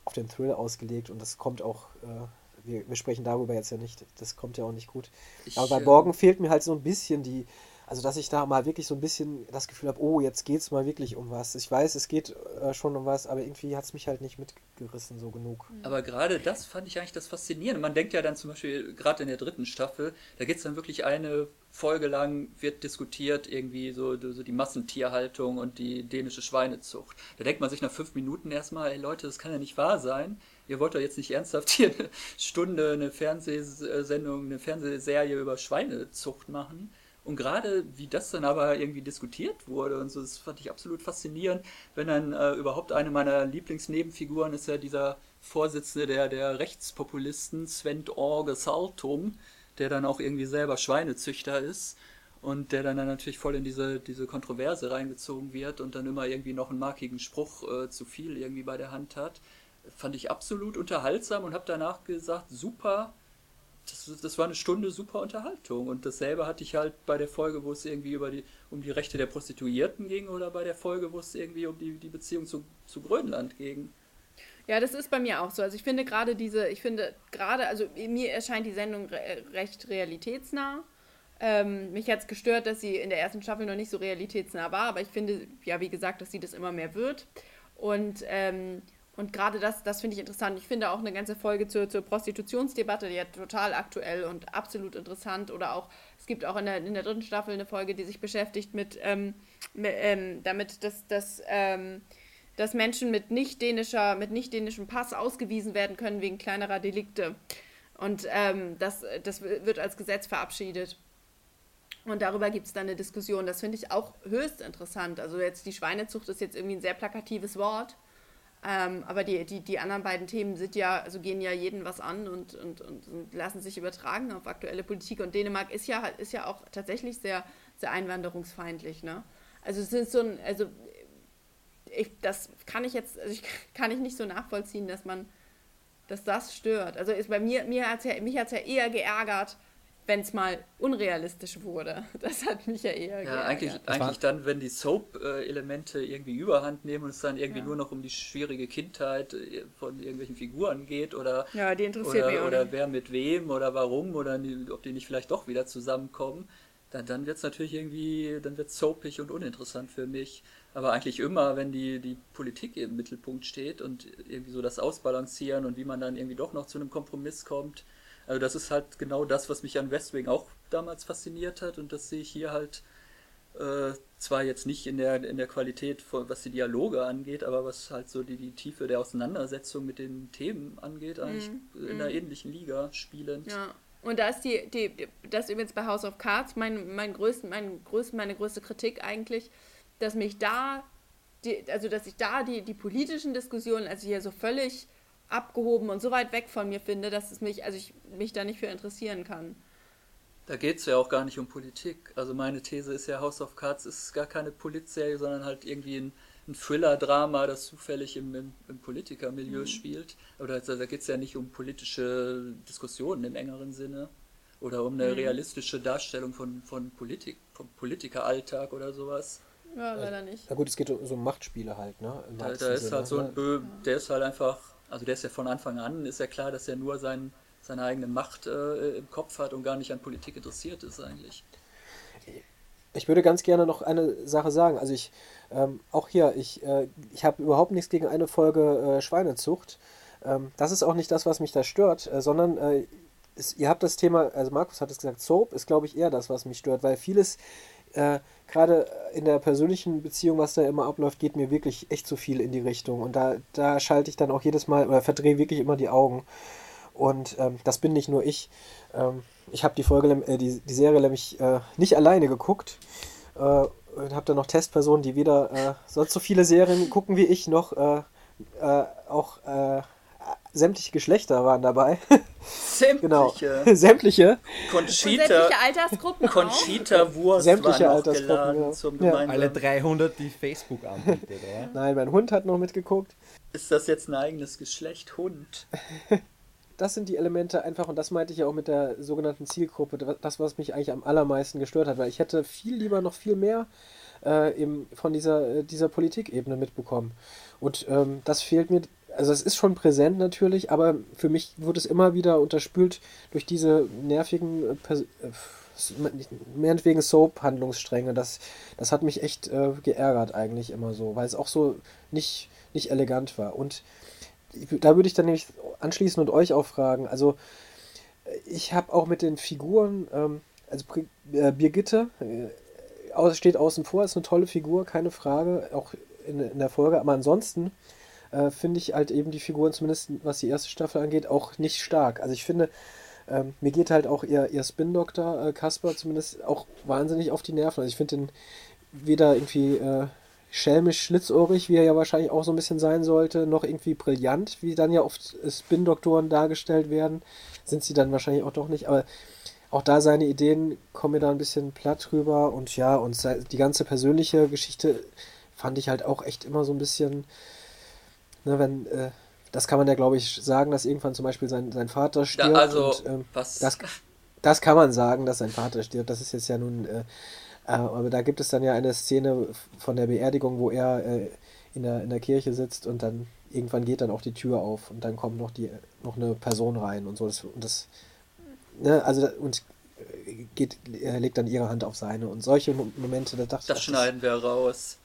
auf den Thrill ausgelegt und das kommt auch, äh, wir, wir, sprechen darüber jetzt ja nicht, das kommt ja auch nicht gut. Ich, Aber bei Borgen fehlt mir halt so ein bisschen die, also dass ich da mal wirklich so ein bisschen das Gefühl habe, oh, jetzt geht es mal wirklich um was. Ich weiß, es geht äh, schon um was, aber irgendwie hat es mich halt nicht mitgerissen so genug. Mhm. Aber gerade das fand ich eigentlich das Faszinierende. Man denkt ja dann zum Beispiel, gerade in der dritten Staffel, da geht es dann wirklich eine Folge lang, wird diskutiert irgendwie so, so die Massentierhaltung und die dänische Schweinezucht. Da denkt man sich nach fünf Minuten erstmal, ey Leute, das kann ja nicht wahr sein. Ihr wollt doch jetzt nicht ernsthaft hier eine Stunde eine Fernsehsendung, eine Fernsehserie über Schweinezucht machen und gerade wie das dann aber irgendwie diskutiert wurde und so, das fand ich absolut faszinierend, wenn dann äh, überhaupt eine meiner Lieblingsnebenfiguren ist ja dieser Vorsitzende der, der Rechtspopulisten, Sven Orge Saltum, der dann auch irgendwie selber Schweinezüchter ist und der dann, dann natürlich voll in diese, diese Kontroverse reingezogen wird und dann immer irgendwie noch einen markigen Spruch äh, zu viel irgendwie bei der Hand hat. Fand ich absolut unterhaltsam und habe danach gesagt, super, das, das war eine Stunde super Unterhaltung. Und dasselbe hatte ich halt bei der Folge, wo es irgendwie über die, um die Rechte der Prostituierten ging oder bei der Folge, wo es irgendwie um die, die Beziehung zu, zu Grönland ging. Ja, das ist bei mir auch so. Also ich finde gerade diese, ich finde gerade, also mir erscheint die Sendung re recht realitätsnah. Ähm, mich hat es gestört, dass sie in der ersten Staffel noch nicht so realitätsnah war, aber ich finde, ja, wie gesagt, dass sie das immer mehr wird. Und, ähm, und gerade das, das finde ich interessant. Ich finde auch eine ganze Folge zur, zur Prostitutionsdebatte, die ja total aktuell und absolut interessant. Oder auch, es gibt auch in der, in der dritten Staffel eine Folge, die sich beschäftigt mit, ähm, mit ähm, damit, dass, dass ähm, dass Menschen mit nicht dänischer, mit nicht dänischem Pass ausgewiesen werden können wegen kleinerer Delikte. Und ähm, das, das wird als Gesetz verabschiedet. Und darüber gibt es dann eine Diskussion. Das finde ich auch höchst interessant. Also jetzt die Schweinezucht ist jetzt irgendwie ein sehr plakatives Wort. Ähm, aber die, die, die anderen beiden Themen sind ja, also gehen ja jeden was an und, und, und, lassen sich übertragen auf aktuelle Politik. Und Dänemark ist ja ist ja auch tatsächlich sehr, sehr einwanderungsfeindlich, ne? Also es ist so ein, also ich, das kann ich jetzt, also ich, kann ich nicht so nachvollziehen, dass man, dass das stört. Also ist bei mir, mir hat's ja, mich hat es ja eher geärgert, wenn es mal unrealistisch wurde. Das hat mich ja eher ja, geärgert. Eigentlich, eigentlich dann, wenn die Soap-Elemente irgendwie überhand nehmen und es dann irgendwie ja. nur noch um die schwierige Kindheit äh, von irgendwelchen Figuren geht oder, ja, die interessiert oder, mich oder wer mit wem oder warum oder ob die nicht vielleicht doch wieder zusammenkommen, dann, dann wird es natürlich irgendwie, dann wird soapig und uninteressant für mich. Aber eigentlich immer, wenn die, die Politik im Mittelpunkt steht und irgendwie so das Ausbalancieren und wie man dann irgendwie doch noch zu einem Kompromiss kommt. Also das ist halt genau das, was mich an West Wing auch damals fasziniert hat und das sehe ich hier halt äh, zwar jetzt nicht in der, in der Qualität, von, was die Dialoge angeht, aber was halt so die, die Tiefe der Auseinandersetzung mit den Themen angeht, eigentlich mm, in einer mm. ähnlichen Liga spielend. Ja. Und da ist die, die, das ist übrigens bei House of Cards mein, mein größten, mein größten, meine größte Kritik eigentlich, dass mich da, die, also dass ich da die, die politischen Diskussionen, also hier so völlig abgehoben und so weit weg von mir finde, dass es mich, also ich mich da nicht für interessieren kann. Da geht es ja auch gar nicht um Politik. Also meine These ist ja, House of Cards ist gar keine Politserie, sondern halt irgendwie ein, ein Thriller-Drama, das zufällig im, im, im Politikermilieu mhm. spielt. Oder also, da geht es ja nicht um politische Diskussionen im engeren Sinne. Oder um eine mhm. realistische Darstellung von, von Politik, vom Politikeralltag oder sowas. Ja, leider nicht. Na gut, es geht um so Machtspiele halt, ne? Da, da ist halt so ein Bö der ist halt einfach, also der ist ja von Anfang an, ist ja klar, dass er nur sein, seine eigene Macht äh, im Kopf hat und gar nicht an Politik interessiert ist eigentlich. Ich würde ganz gerne noch eine Sache sagen. Also ich, ähm, auch hier, ich, äh, ich habe überhaupt nichts gegen eine Folge äh, Schweinezucht. Ähm, das ist auch nicht das, was mich da stört, äh, sondern äh, ist, ihr habt das Thema, also Markus hat es gesagt, Soap ist, glaube ich, eher das, was mich stört, weil vieles äh, gerade in der persönlichen Beziehung, was da immer abläuft, geht mir wirklich echt zu viel in die Richtung. Und da, da schalte ich dann auch jedes Mal oder verdrehe wirklich immer die Augen. Und ähm, das bin nicht nur ich. Ähm, ich habe die Folge, äh, die, die Serie nämlich äh, nicht alleine geguckt. Äh, und habe dann noch Testpersonen, die weder äh, sonst so viele Serien gucken wie ich, noch äh, äh, auch sämtliche Geschlechter waren dabei. Sämtliche. genau. Sämtliche. Conchita, sämtliche Altersgruppen Conchita Wurst sämtliche war Altersgruppen, zum ja. Alle 300, die Facebook anbietet, oder? Nein, mein Hund hat noch mitgeguckt. Ist das jetzt ein eigenes Geschlecht, Hund? das sind die Elemente einfach, und das meinte ich ja auch mit der sogenannten Zielgruppe, das, was mich eigentlich am allermeisten gestört hat, weil ich hätte viel lieber noch viel mehr äh, eben von dieser, äh, dieser Politikebene mitbekommen. Und ähm, das fehlt mir also es ist schon präsent natürlich, aber für mich wird es immer wieder unterspült durch diese nervigen, äh, äh meinetwegen Soap-Handlungsstränge. Das, das hat mich echt äh, geärgert eigentlich immer so, weil es auch so nicht, nicht elegant war. Und da würde ich dann nämlich anschließen und euch auch fragen, also ich habe auch mit den Figuren, ähm, also äh, Birgitte äh, steht außen vor, ist eine tolle Figur, keine Frage, auch in, in der Folge, aber ansonsten äh, finde ich halt eben die Figuren, zumindest was die erste Staffel angeht, auch nicht stark. Also ich finde, ähm, mir geht halt auch ihr, ihr Spin-Doktor äh, Kasper zumindest auch wahnsinnig auf die Nerven. Also ich finde den weder irgendwie äh, schelmisch schlitzohrig, wie er ja wahrscheinlich auch so ein bisschen sein sollte, noch irgendwie brillant, wie dann ja oft Spin-Doktoren dargestellt werden. Sind sie dann wahrscheinlich auch doch nicht, aber auch da seine Ideen kommen mir da ein bisschen platt rüber und ja, und die ganze persönliche Geschichte fand ich halt auch echt immer so ein bisschen Ne, wenn, äh, das kann man ja, glaube ich, sagen, dass irgendwann zum Beispiel sein, sein Vater stirbt. Ja, also, und, ähm, was? Das, das kann man sagen, dass sein Vater stirbt. Das ist jetzt ja nun. Äh, äh, aber da gibt es dann ja eine Szene von der Beerdigung, wo er äh, in, der, in der Kirche sitzt und dann irgendwann geht dann auch die Tür auf und dann kommt noch die noch eine Person rein und so. Das, und das, ne, also und geht, legt dann ihre Hand auf seine und solche Momente, da dachte das ich. Das schneiden wir raus.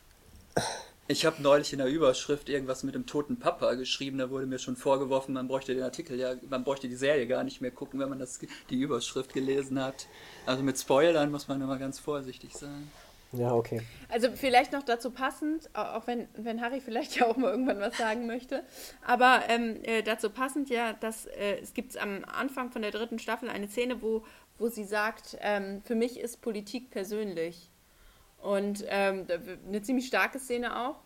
Ich habe neulich in der Überschrift irgendwas mit dem toten Papa geschrieben, da wurde mir schon vorgeworfen, man bräuchte den Artikel ja, man bräuchte die Serie gar nicht mehr gucken, wenn man das, die Überschrift gelesen hat. Also mit Spoilern muss man immer ganz vorsichtig sein. Ja, okay. Also vielleicht noch dazu passend, auch wenn, wenn Harry vielleicht ja auch mal irgendwann was sagen möchte, aber ähm, äh, dazu passend ja, dass äh, es gibt am Anfang von der dritten Staffel eine Szene, wo, wo sie sagt, ähm, für mich ist Politik persönlich. Und ähm, eine ziemlich starke Szene auch,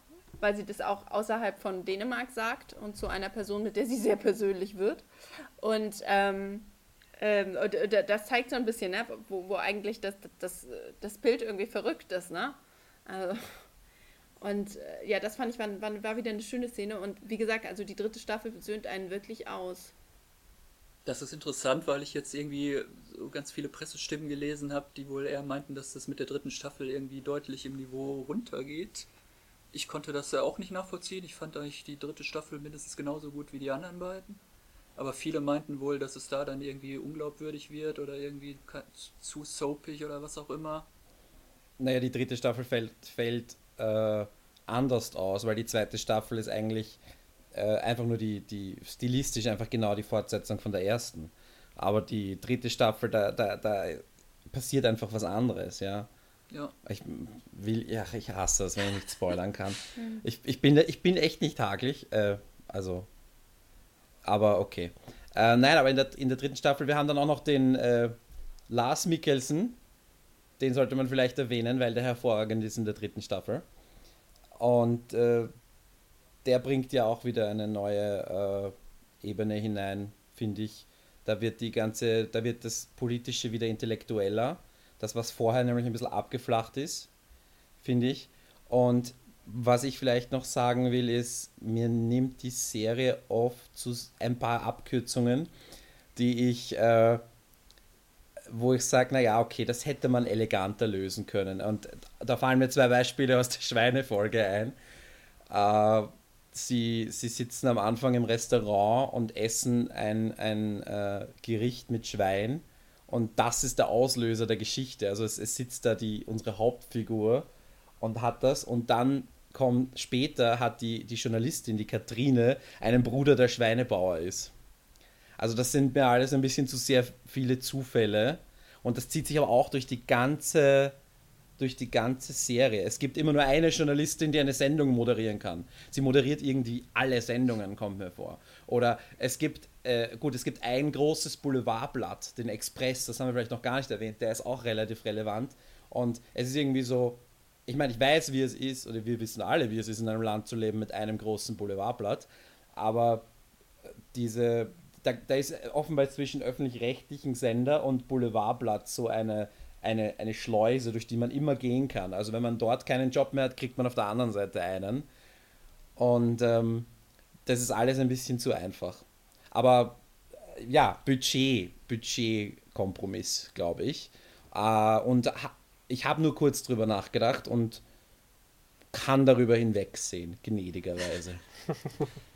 weil sie das auch außerhalb von Dänemark sagt und zu einer Person, mit der sie sehr persönlich wird. Und ähm, ähm, das zeigt so ein bisschen, ne, wo, wo eigentlich das, das, das Bild irgendwie verrückt ist. Ne? Also, und äh, ja, das fand ich war, war, wieder eine schöne Szene. Und wie gesagt, also die dritte Staffel söhnt einen wirklich aus. Das ist interessant, weil ich jetzt irgendwie so ganz viele Pressestimmen gelesen habe, die wohl eher meinten, dass das mit der dritten Staffel irgendwie deutlich im Niveau runtergeht. Ich konnte das ja auch nicht nachvollziehen. Ich fand eigentlich die dritte Staffel mindestens genauso gut wie die anderen beiden. Aber viele meinten wohl, dass es da dann irgendwie unglaubwürdig wird oder irgendwie zu soapig oder was auch immer. Naja, die dritte Staffel fällt, fällt äh, anders aus, weil die zweite Staffel ist eigentlich äh, einfach nur die, die stilistisch einfach genau die Fortsetzung von der ersten. Aber die dritte Staffel, da, da, da passiert einfach was anderes, ja. Ja. Ich will, ja, ich hasse es, wenn ich nicht spoilern kann. Mhm. ich, ich, bin, ich bin echt nicht haglich, äh, also, aber okay. Äh, nein, aber in der, in der dritten Staffel, wir haben dann auch noch den äh, Lars Mikkelsen, den sollte man vielleicht erwähnen, weil der hervorragend ist in der dritten Staffel. Und äh, der bringt ja auch wieder eine neue äh, Ebene hinein, finde ich. Da wird die ganze, da wird das Politische wieder intellektueller. Das, was vorher nämlich ein bisschen abgeflacht ist, finde ich. Und was ich vielleicht noch sagen will, ist, mir nimmt die Serie oft zu ein paar Abkürzungen, die ich, äh, wo ich sage, naja, okay, das hätte man eleganter lösen können. Und da fallen mir zwei Beispiele aus der Schweinefolge ein. Äh, sie, sie sitzen am Anfang im Restaurant und essen ein, ein äh, Gericht mit Schwein. Und das ist der Auslöser der Geschichte. Also es, es sitzt da die, unsere Hauptfigur und hat das. Und dann kommt später hat die, die Journalistin, die Katrine, einen Bruder, der Schweinebauer ist. Also das sind mir alles ein bisschen zu sehr viele Zufälle. Und das zieht sich aber auch durch die ganze durch die ganze Serie. Es gibt immer nur eine Journalistin, die eine Sendung moderieren kann. Sie moderiert irgendwie alle Sendungen, kommt mir vor. Oder es gibt, äh, gut, es gibt ein großes Boulevardblatt, den Express, das haben wir vielleicht noch gar nicht erwähnt, der ist auch relativ relevant. Und es ist irgendwie so, ich meine, ich weiß, wie es ist, oder wir wissen alle, wie es ist, in einem Land zu leben mit einem großen Boulevardblatt, aber diese, da, da ist offenbar zwischen öffentlich-rechtlichen Sender und Boulevardblatt so eine eine, eine Schleuse, durch die man immer gehen kann. Also wenn man dort keinen Job mehr hat, kriegt man auf der anderen Seite einen. Und ähm, das ist alles ein bisschen zu einfach. Aber äh, ja, Budget, Budgetkompromiss, glaube ich. Äh, und ha ich habe nur kurz drüber nachgedacht und kann darüber hinwegsehen, gnädigerweise.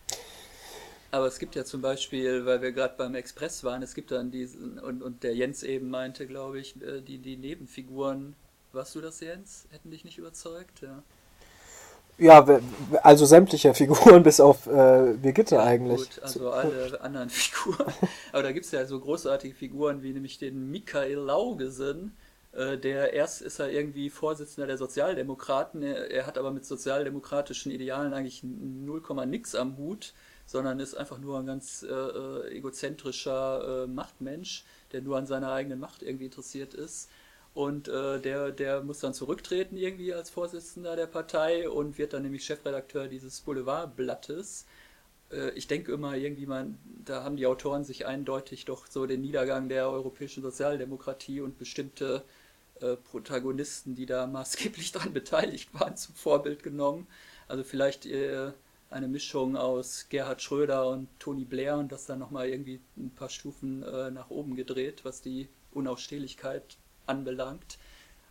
Aber es gibt ja zum Beispiel, weil wir gerade beim Express waren, es gibt dann diesen, und, und der Jens eben meinte, glaube ich, äh, die, die Nebenfiguren, warst du das, Jens? Hätten dich nicht überzeugt? Ja. Ja, also sämtliche Figuren bis auf äh, Birgitte ja, eigentlich. Gut, also alle anderen Figuren. Aber da gibt es ja so großartige Figuren wie nämlich den Michael Laugesen. Äh, der erst ist er irgendwie Vorsitzender der Sozialdemokraten. Er, er hat aber mit sozialdemokratischen Idealen eigentlich 0, nix am Hut sondern ist einfach nur ein ganz äh, äh, egozentrischer äh, Machtmensch, der nur an seiner eigenen Macht irgendwie interessiert ist. Und äh, der, der muss dann zurücktreten irgendwie als Vorsitzender der Partei und wird dann nämlich Chefredakteur dieses Boulevardblattes. Äh, ich denke immer irgendwie, man, da haben die Autoren sich eindeutig doch so den Niedergang der europäischen Sozialdemokratie und bestimmte äh, Protagonisten, die da maßgeblich daran beteiligt waren, zum Vorbild genommen. Also vielleicht eine Mischung aus Gerhard Schröder und Tony Blair und das dann nochmal irgendwie ein paar Stufen äh, nach oben gedreht, was die Unausstehlichkeit anbelangt.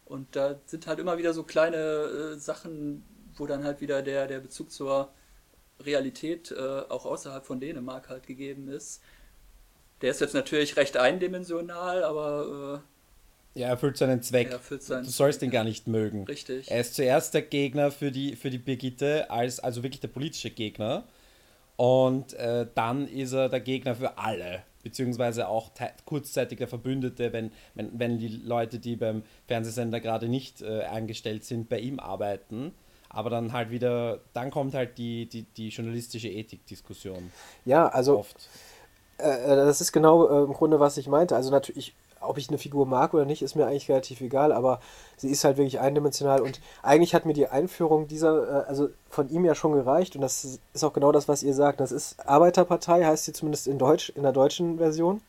Und da sind halt immer wieder so kleine äh, Sachen, wo dann halt wieder der, der Bezug zur Realität äh, auch außerhalb von Dänemark halt gegeben ist. Der ist jetzt natürlich recht eindimensional, aber äh, ja, er erfüllt seinen Zweck. Erfüllt seinen du sollst ihn gar nicht mögen. Richtig. Er ist zuerst der Gegner für die, für die Birgitte, als, also wirklich der politische Gegner. Und äh, dann ist er der Gegner für alle, beziehungsweise auch kurzzeitig der Verbündete, wenn, wenn, wenn die Leute, die beim Fernsehsender gerade nicht äh, angestellt sind, bei ihm arbeiten. Aber dann halt wieder, dann kommt halt die, die, die journalistische Ethikdiskussion. Ja, also oft. Äh, äh, das ist genau äh, im Grunde, was ich meinte. Also natürlich, ob ich eine Figur mag oder nicht, ist mir eigentlich relativ egal, aber sie ist halt wirklich eindimensional und eigentlich hat mir die Einführung dieser, äh, also von ihm ja schon gereicht und das ist auch genau das, was ihr sagt. Das ist Arbeiterpartei, heißt sie zumindest in Deutsch, in der deutschen Version.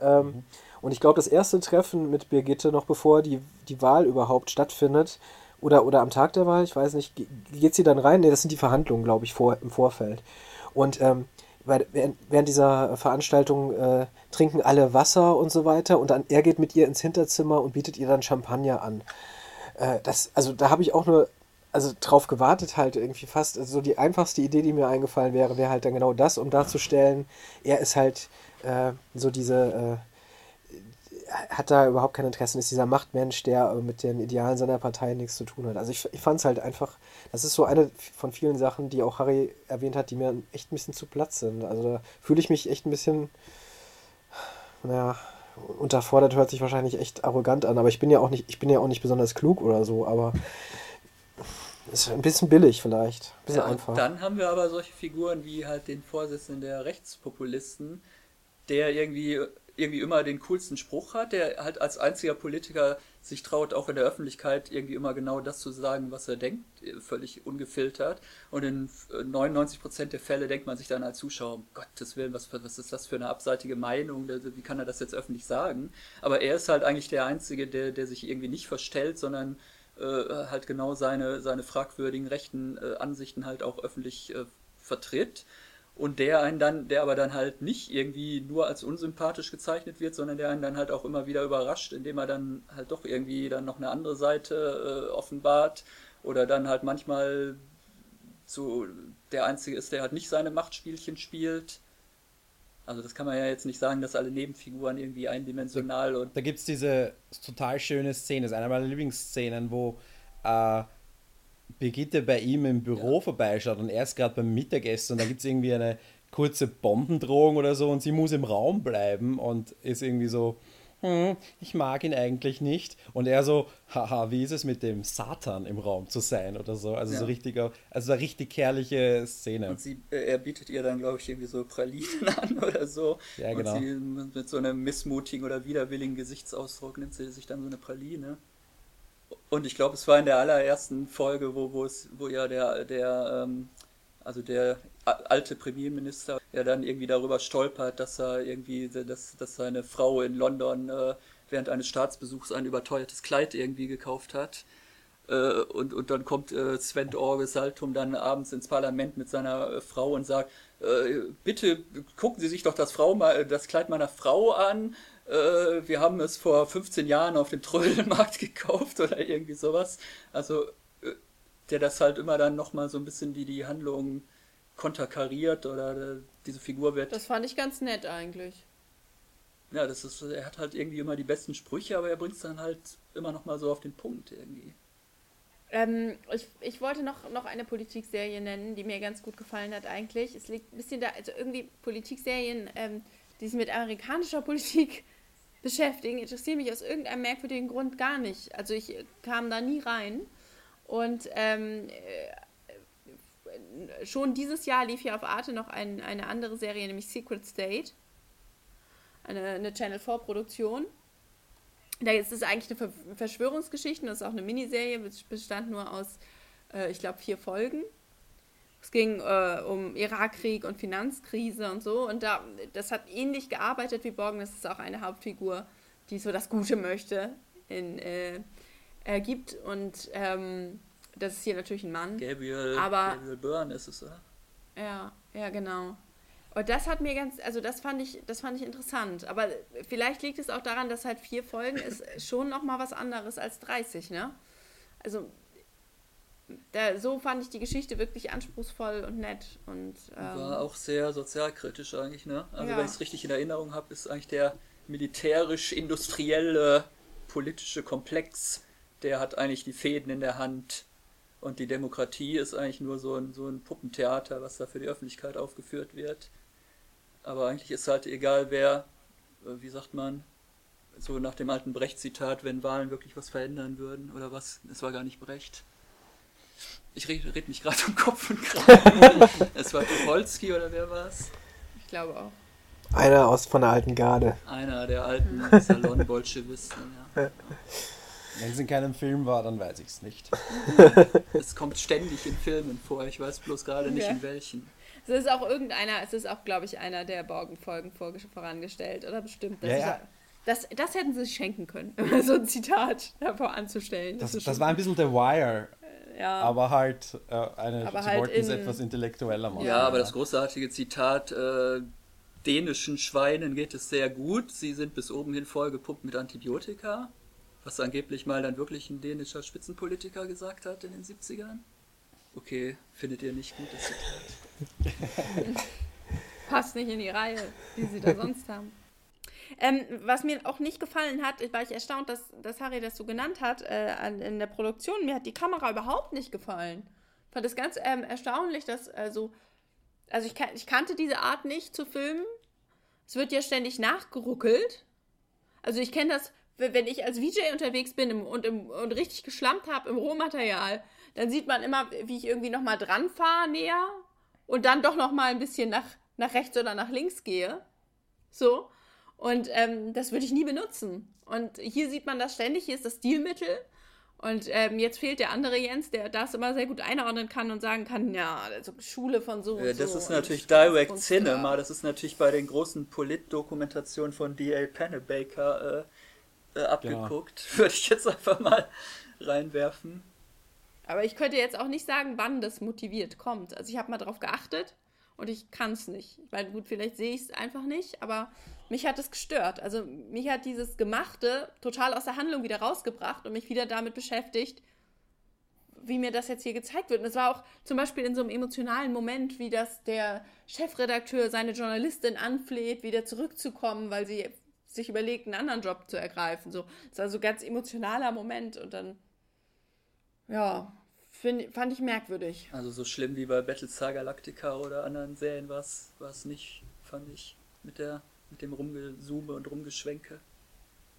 Ähm, mhm. Und ich glaube, das erste Treffen mit Birgitte, noch bevor die, die Wahl überhaupt stattfindet, oder, oder am Tag der Wahl, ich weiß nicht, geht sie dann rein? Ne, das sind die Verhandlungen, glaube ich, vor, im Vorfeld. Und ähm, während dieser Veranstaltung äh, trinken alle Wasser und so weiter und dann er geht mit ihr ins Hinterzimmer und bietet ihr dann Champagner an. Äh, das, also da habe ich auch nur also drauf gewartet halt irgendwie fast. Also die einfachste Idee, die mir eingefallen wäre, wäre halt dann genau das, um darzustellen, er ist halt äh, so diese äh, hat da überhaupt kein Interesse, ist dieser Machtmensch, der mit den Idealen seiner Partei nichts zu tun hat. Also ich, ich fand es halt einfach, das ist so eine von vielen Sachen, die auch Harry erwähnt hat, die mir echt ein bisschen zu platt sind. Also da fühle ich mich echt ein bisschen, naja, unterfordert hört sich wahrscheinlich echt arrogant an, aber ich bin ja auch nicht, ich bin ja auch nicht besonders klug oder so, aber ist ein bisschen billig vielleicht, ein bisschen ja, einfach. Dann haben wir aber solche Figuren wie halt den Vorsitzenden der Rechtspopulisten, der irgendwie irgendwie immer den coolsten Spruch hat, der halt als einziger Politiker sich traut, auch in der Öffentlichkeit irgendwie immer genau das zu sagen, was er denkt, völlig ungefiltert. Und in 99 Prozent der Fälle denkt man sich dann als Zuschauer, um Gottes Willen, was, was ist das für eine abseitige Meinung, wie kann er das jetzt öffentlich sagen? Aber er ist halt eigentlich der Einzige, der, der sich irgendwie nicht verstellt, sondern äh, halt genau seine, seine fragwürdigen rechten äh, Ansichten halt auch öffentlich äh, vertritt und der einen dann, der aber dann halt nicht irgendwie nur als unsympathisch gezeichnet wird, sondern der einen dann halt auch immer wieder überrascht, indem er dann halt doch irgendwie dann noch eine andere Seite äh, offenbart oder dann halt manchmal so der Einzige ist, der halt nicht seine Machtspielchen spielt. Also das kann man ja jetzt nicht sagen, dass alle Nebenfiguren irgendwie eindimensional und... Da gibt es diese total schöne Szene, das ist eine meiner Lieblingsszenen, wo äh, Brigitte bei ihm im Büro ja. vorbeischaut und er ist gerade beim Mittagessen und da gibt es irgendwie eine kurze Bombendrohung oder so und sie muss im Raum bleiben und ist irgendwie so, hm, ich mag ihn eigentlich nicht. Und er so, haha, wie ist es mit dem Satan im Raum zu sein oder so. Also ja. so richtiger, also eine richtig herrliche Szene. Und sie, äh, er bietet ihr dann, glaube ich, irgendwie so Pralinen an oder so. Ja, genau. Und sie mit so einem missmutigen oder widerwilligen Gesichtsausdruck nimmt sie sich dann so eine Praline. Und ich glaube, es war in der allerersten Folge, wo, wo es, wo ja der, der, ähm, also der alte Premierminister ja dann irgendwie darüber stolpert, dass er irgendwie, dass, dass seine Frau in London äh, während eines Staatsbesuchs ein überteuertes Kleid irgendwie gekauft hat. Äh, und, und dann kommt äh, Sven Orge Saltum dann abends ins Parlament mit seiner äh, Frau und sagt, äh, bitte gucken Sie sich doch das, Frau mal, das Kleid meiner Frau an äh, wir haben es vor 15 Jahren auf dem Trödelmarkt gekauft oder irgendwie sowas. Also äh, der das halt immer dann nochmal so ein bisschen die, die Handlung konterkariert oder äh, diese Figur wird. Das fand ich ganz nett eigentlich. Ja, das ist, er hat halt irgendwie immer die besten Sprüche, aber er bringt es dann halt immer nochmal so auf den Punkt irgendwie. Ähm, ich, ich wollte noch, noch eine Politikserie nennen, die mir ganz gut gefallen hat eigentlich. Es liegt ein bisschen da, also irgendwie Politikserien, ähm, die sich mit amerikanischer Politik beschäftigen, interessieren mich aus irgendeinem merkwürdigen Grund gar nicht. Also ich kam da nie rein. Und ähm, äh, schon dieses Jahr lief hier auf Arte noch ein, eine andere Serie, nämlich Secret State. Eine, eine Channel 4-Produktion. Da ist es eigentlich eine Verschwörungsgeschichte, das ist auch eine Miniserie, bestand nur aus, äh, ich glaube, vier Folgen. Es ging äh, um Irakkrieg und Finanzkrise und so. Und da, das hat ähnlich gearbeitet wie Borgen. Das ist auch eine Hauptfigur, die so das Gute möchte, in, äh, ergibt. Und ähm, das ist hier natürlich ein Mann. Gabriel, aber, Gabriel Byrne ist es, oder? Ja, ja, genau. Und das hat mir ganz, also das fand ich, das fand ich interessant. Aber vielleicht liegt es auch daran, dass halt vier Folgen ist schon noch mal was anderes als 30, ne? Also da, so fand ich die Geschichte wirklich anspruchsvoll und nett. Und, ähm, War auch sehr sozialkritisch eigentlich, ne? Also Ja. wenn ich es richtig in Erinnerung habe, ist eigentlich der militärisch-industrielle politische Komplex, der hat eigentlich die Fäden in der Hand. Und die Demokratie ist eigentlich nur so ein, so ein Puppentheater, was da für die Öffentlichkeit aufgeführt wird. Aber eigentlich ist halt egal, wer, äh, wie sagt man, so nach dem alten Brecht-Zitat, wenn Wahlen wirklich was verändern würden oder was, es war gar nicht Brecht. Ich rede red mich gerade um Kopf und Kragen. es war Tucholsky oder wer war es? ich glaube auch. Einer aus von der alten Garde. Einer der alten Salon-Bolschewisten, ja. Wenn es in keinem Film war, dann weiß ich es nicht. Es kommt ständig in Filmen vor, ich weiß bloß gerade nicht Ja. in welchen. Es ist auch irgendeiner, es ist auch, glaube ich, einer der Borgen-Folgen vorge- vorangestellt, oder bestimmt. Das, Ja, ja. Das, das hätten sie sich schenken können, so ein Zitat davor anzustellen. Das, das schon- war ein bisschen The Wire, ja. aber halt äh, eine, Aber sie halt wollten es etwas intellektueller machen. Ja, aber das großartige Zitat, äh, dänischen Schweinen geht es sehr gut, sie sind bis oben hin vollgepumpt mit Antibiotika, was angeblich mal dann wirklich ein dänischer Spitzenpolitiker gesagt hat in den 70ern. Okay, findet ihr nicht gut das Zitat? passt nicht in die Reihe, die sie da sonst haben. Ähm, was mir auch nicht gefallen hat, war ich erstaunt, dass, dass Harry das so genannt hat äh, in der Produktion. Mir hat die Kamera überhaupt nicht gefallen. Ich fand es ganz ähm, erstaunlich, dass also, also ich, ich kannte diese Art nicht zu filmen. Es wird ja ständig nachgeruckelt. Also ich kenne das, wenn ich als VJ unterwegs bin und, im, und richtig geschlampt habe im Rohmaterial, dann sieht man immer, wie ich irgendwie nochmal dran fahre näher und dann doch nochmal ein bisschen nach, nach rechts oder nach links gehe. So. Und ähm, das würde ich nie benutzen. Und hier sieht man das ständig, hier ist das Stilmittel. Und ähm, jetzt fehlt der andere Jens, der das immer sehr gut einordnen kann und sagen kann, ja, also Schule von so und das so ist und natürlich Direct Cinema, das ist natürlich bei den großen Polit-Dokumentationen von D.A. Pennebaker äh, äh, abgeguckt. Würde ich jetzt einfach mal reinwerfen. Aber ich könnte jetzt auch nicht sagen, wann das motiviert kommt. Also ich habe mal drauf geachtet und ich kann es nicht. Weil gut, vielleicht sehe ich es einfach nicht, aber mich hat es gestört. Also mich hat dieses Gemachte total aus der Handlung wieder rausgebracht und mich wieder damit beschäftigt, wie mir das jetzt hier gezeigt wird. Und es war auch zum Beispiel in so einem emotionalen Moment, wie das der Chefredakteur seine Journalistin anfleht, wieder zurückzukommen, weil sie sich überlegt, einen anderen Job zu ergreifen. So, es war so ein ganz emotionaler Moment und dann ja, find, fand ich merkwürdig. Also so schlimm wie bei Battlestar Galactica oder anderen Serien war es nicht, fand ich, mit, der, mit dem Rumgezoome und Rumgeschwenke.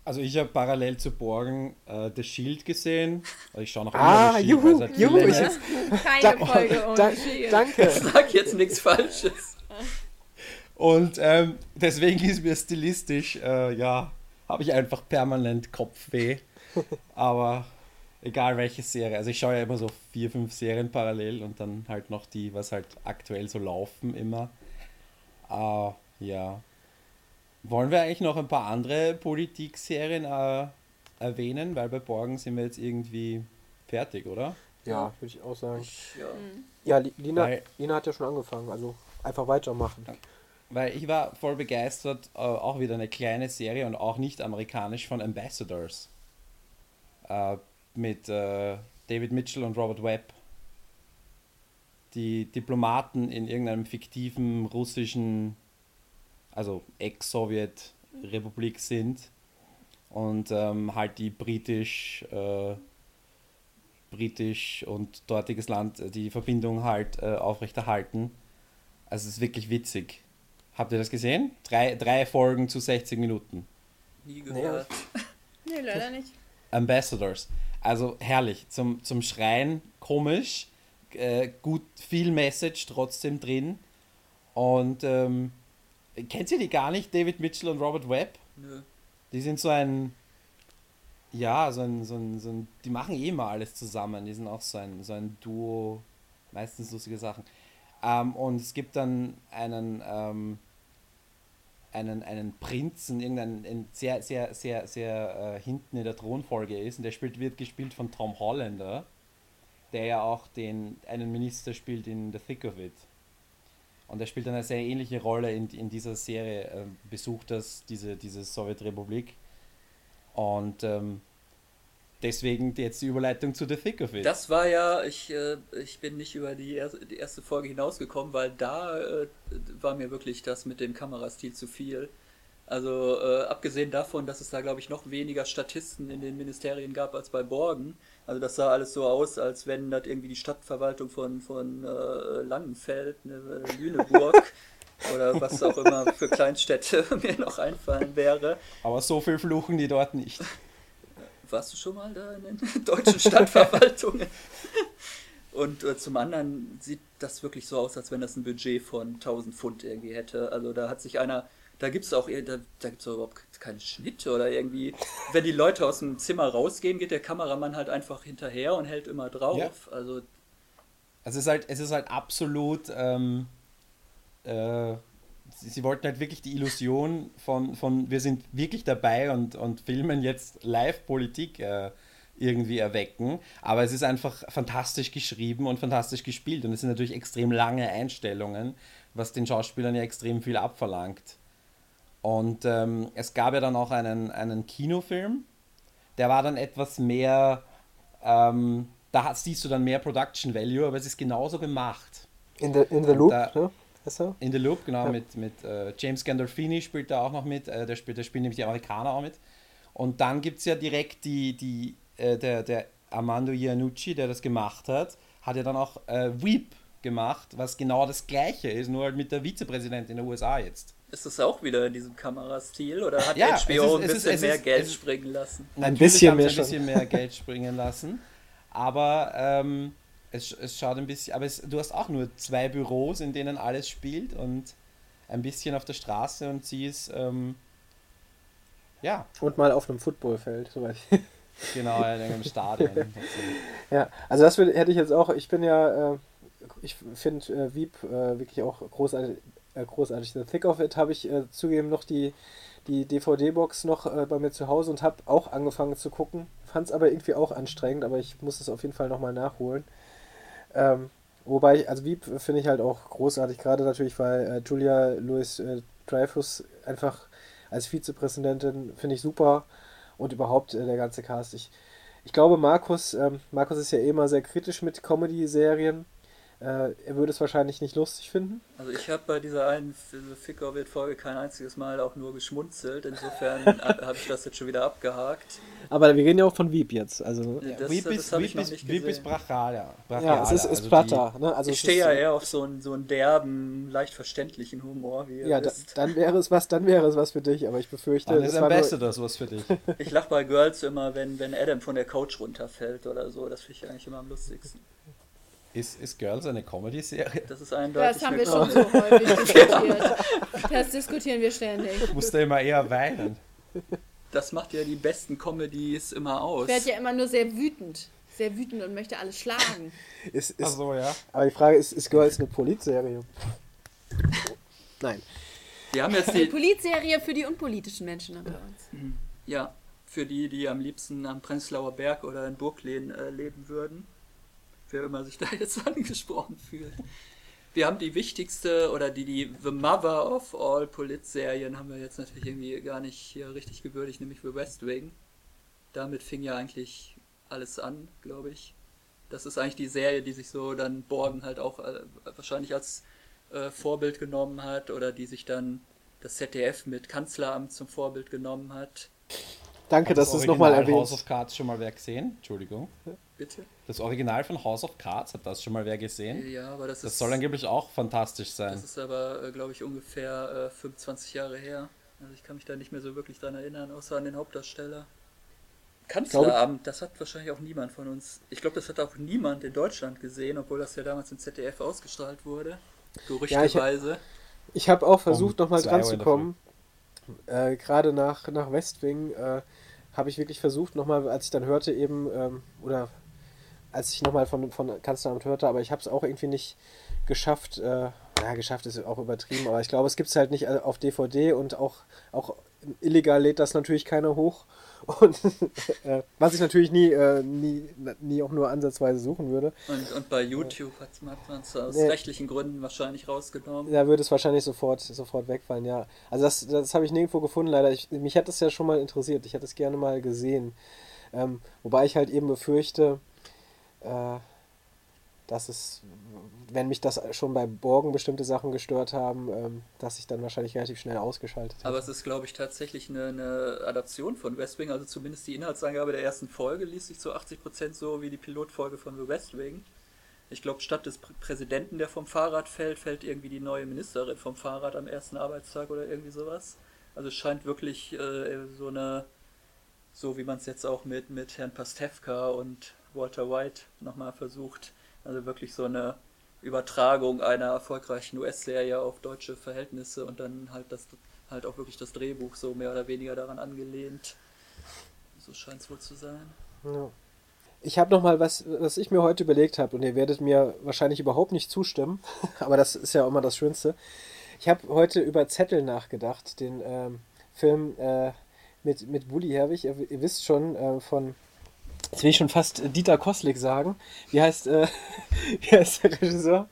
Also ich habe parallel zu Borgen äh, The Shield gesehen. Also ich schaue noch Ah, immer The Shield, juhu, halt juhu, viel ich jetzt, Keine da, Folge ohne da, Shield. danke. Sag jetzt nichts Falsches. Und ähm, deswegen ist mir stilistisch, äh, ja, habe ich einfach permanent Kopfweh. Aber egal welche Serie. Also ich schaue ja immer so vier, fünf Serien parallel und dann halt noch die, was halt aktuell so laufen immer. Ah, ja. Wollen wir eigentlich noch ein paar andere Politikserien äh, erwähnen? Weil bei Borgen sind wir jetzt irgendwie fertig, oder? Ja, würde ich auch sagen. Ich, ja. Ja, Li- Lina, Weil- Lina hat ja schon angefangen, also einfach weitermachen. Weil ich war voll begeistert, äh, auch wieder eine kleine Serie und auch nicht amerikanisch von Ambassadors. Mit äh, David Mitchell und Robert Webb. Die Diplomaten in irgendeinem fiktiven russischen, also Ex-Sowjet-Republik sind und ähm, halt die britisch, äh, britisch und dortiges Land äh, die Verbindung halt äh, aufrechterhalten. Also es ist wirklich witzig. Habt ihr das gesehen? Drei, drei Folgen zu 60 Minuten. Nie gehört. Nee, leider nicht. Ambassadors. Also herrlich. Zum, zum Schreien komisch. Äh, gut, viel Message trotzdem drin. Und ähm, kennt ihr die gar nicht, David Mitchell und Robert Webb? Nö. Die sind so ein. Ja, so ein, so ein, so ein. Die machen eh immer alles zusammen. Die sind auch so ein, so ein Duo. Meistens lustige Sachen. Ähm, und es gibt dann einen. Ähm, einen, einen Prinzen, irgendeinen ein sehr, sehr, sehr, sehr äh, hinten in der Thronfolge ist. Und der spielt, wird gespielt von Tom Hollander, der ja auch den, einen Minister spielt in The Thick of It. Und er spielt eine sehr ähnliche Rolle in, in dieser Serie, äh, besucht das, diese, diese Sowjetrepublik. Und ähm, deswegen jetzt die Überleitung zu The Thick of It. Das war ja, ich, äh, ich bin nicht über die erste, die erste Folge hinausgekommen, weil da äh, war mir wirklich das mit dem Kamerastil zu viel. Also äh, abgesehen davon, dass es da, glaube ich, noch weniger Statisten in den Ministerien gab als bei Borgen. Also das sah alles so aus, als wenn das irgendwie die Stadtverwaltung von, von äh, Langenfeld, ne, Lüneburg oder was auch immer für Kleinstädte mir noch einfallen wäre. Aber so viel fluchen die dort nicht. Warst du schon mal da in den deutschen Stadtverwaltungen? Und äh, zum anderen sieht das wirklich so aus, als wenn das ein Budget von 1000 Pfund irgendwie hätte. Also da hat sich einer da gibt es auch, da, da gibt es überhaupt keinen Schnitt oder irgendwie. Wenn die Leute aus dem Zimmer rausgehen, geht der Kameramann halt einfach hinterher und hält immer drauf. Ja. Also, es ist halt, es ist halt absolut. Ähm, äh, sie, sie, wollten halt wirklich die Illusion von, von wir sind wirklich dabei und, und filmen jetzt Live-Politik äh, irgendwie erwecken. Aber es ist einfach fantastisch geschrieben und fantastisch gespielt. Und es sind natürlich extrem lange Einstellungen, was den Schauspielern ja extrem viel abverlangt. Und ähm, es gab ja dann auch einen, einen Kinofilm, der war dann etwas mehr, ähm, da siehst du dann mehr Production Value, aber es ist genauso gemacht. In the, in the Loop, da, ne? So? In the Loop, genau, ja. mit, mit äh, James Gandolfini spielt da auch noch mit, äh, der, spielt, der spielt nämlich die Amerikaner auch mit. Und dann gibt es ja direkt die, die äh, der, der Armando Iannucci, der das gemacht hat, hat ja dann auch äh, Weep gemacht, was genau das gleiche ist, nur halt mit der Vizepräsidentin der USA jetzt. Ist das auch wieder in diesem Kamerastil oder hat ja, HBO ist, ein bisschen ist, mehr ist, Geld springen lassen? Ein bisschen mehr, ein bisschen mehr Geld springen lassen, aber ähm, es, es schaut ein bisschen, aber es, du hast auch nur zwei Büros, in denen alles spielt und ein bisschen auf der Straße und sie ist ähm, ja. Und mal auf einem Footballfeld, soweit. genau, in einem Stadion. ja, also das hätte ich jetzt auch, ich bin ja, äh, ich finde äh, Wieb äh, wirklich auch großartig, äh, großartig. The Thick of It habe ich äh, zugeben noch die, die DVD-Box noch äh, bei mir zu Hause und habe auch angefangen zu gucken. Fand es aber irgendwie auch anstrengend, aber ich muss es auf jeden Fall nochmal nachholen. Ähm, wobei, ich, also Wieb finde ich halt auch großartig, gerade natürlich, weil äh, Julia Louis äh, Dreyfus einfach als Vizepräsidentin finde ich super und überhaupt äh, der ganze Cast. Ich, ich glaube, Markus, ähm, Markus ist ja eh immer sehr kritisch mit Comedy-Serien er würde es wahrscheinlich nicht lustig finden. Also ich habe bei dieser einen Ficker-Folge kein einziges Mal auch nur geschmunzelt. Insofern habe ich das jetzt schon wieder abgehakt. Aber wir reden ja auch von Wieb jetzt. Also das, Wieb ist, das Wieb ist, Wieb ist brachial, Ja, es ist, ist also platter. Die, ne? also ich stehe ja eher auf so einen, so einen derben, leicht verständlichen Humor. Wie ja, da, dann wäre es was, dann wäre es was für dich. Aber ich befürchte, dann ist am besten das was für dich. ich lache bei Girls immer, wenn, wenn Adam von der Couch runterfällt oder so. Das finde ich eigentlich immer am lustigsten. Ist, ist Girls eine Comedy-Serie? Das ist eindeutig. Das haben wir schon so häufig diskutiert. Das diskutieren wir ständig. Ich musste immer eher weinen. Das macht ja die besten Comedies immer aus. Ich werde ja immer nur sehr wütend. Sehr wütend und möchte alles schlagen. Ist, ist, Ach so, ja. Aber die Frage ist, ist Girls eine Politserie? Nein. Wir haben jetzt die eine Politserie für die unpolitischen Menschen unter uns. Ja, für die, die am liebsten am Prenzlauer Berg oder in Burglehn äh, leben würden wer immer sich da jetzt angesprochen fühlt. Wir haben die wichtigste oder die, die The Mother of All Polit-Serien haben wir jetzt natürlich irgendwie gar nicht hier richtig gewürdigt, nämlich The West Wing. Damit fing ja eigentlich alles an, glaube ich. Das ist eigentlich die Serie, die sich so dann Borgen halt auch äh, wahrscheinlich als äh, Vorbild genommen hat oder die sich dann das ZDF mit Kanzleramt zum Vorbild genommen hat. Danke, dass du es nochmal erwähnt House of Cards schon mal wer gesehen? Entschuldigung. Bitte? Das Original von House of Cards, hat das schon mal wer gesehen? Ja, aber das, das ist. soll angeblich auch fantastisch sein. Das ist aber, äh, glaube ich, ungefähr äh, 25 Jahre her. Also ich kann mich da nicht mehr so wirklich dran erinnern, außer an den Hauptdarsteller. Kanzleramt, das hat wahrscheinlich auch niemand von uns. Ich glaube, das hat auch niemand in Deutschland gesehen, obwohl das ja damals im ZDF ausgestrahlt wurde. Gerüchteweise. Ja, ich, ich habe auch versucht, um nochmal dran zu kommen. Äh, Gerade nach, nach Westwing äh, habe ich wirklich versucht, nochmal, als ich dann hörte, eben, ähm, oder als ich nochmal von, von Kanzleramt hörte, aber ich habe es auch irgendwie nicht geschafft. Äh, ja, geschafft ist auch übertrieben, aber ich glaube, es gibt es halt nicht äh, auf DVD und auch, auch illegal lädt das natürlich keiner hoch. Und äh, was ich natürlich nie, äh, nie, nie auch nur ansatzweise suchen würde. Und, und bei YouTube hat man es aus nee. rechtlichen Gründen wahrscheinlich rausgenommen. Da würde es wahrscheinlich sofort, sofort wegfallen, ja. Also das, das habe ich nirgendwo gefunden, leider. Ich, mich hätte es ja schon mal interessiert. Ich hätte es gerne mal gesehen. Ähm, wobei ich halt eben befürchte, äh, dass es, wenn mich das schon bei Borgen bestimmte Sachen gestört haben, ähm, dass ich dann wahrscheinlich relativ schnell ausgeschaltet habe. Aber es ist, glaube ich, tatsächlich eine, eine Adaption von West Wing. Also zumindest die Inhaltsangabe der ersten Folge liest sich zu 80% so wie die Pilotfolge von The West Wing. Ich glaube, statt des Pr Präsidenten, der vom Fahrrad fällt, fällt irgendwie die neue Ministerin vom Fahrrad am ersten Arbeitstag oder irgendwie sowas. Also es scheint wirklich äh, so eine, so wie man es jetzt auch mit, mit Herrn Pastewka und Walter White nochmal versucht, also wirklich so eine Übertragung einer erfolgreichen US-Serie auf deutsche Verhältnisse und dann halt das halt auch wirklich das Drehbuch so mehr oder weniger daran angelehnt. So scheint es wohl zu sein. Ja. Ich habe noch mal was, was ich mir heute überlegt habe und ihr werdet mir wahrscheinlich überhaupt nicht zustimmen, aber das ist ja immer das Schönste. Ich habe heute über Zettel nachgedacht, den ähm, Film äh, mit, mit Bully Herwig. Ihr, ihr wisst schon äh, von, jetzt will ich schon fast Dieter Koslik sagen. Wie heißt, äh, wie heißt der Regisseur?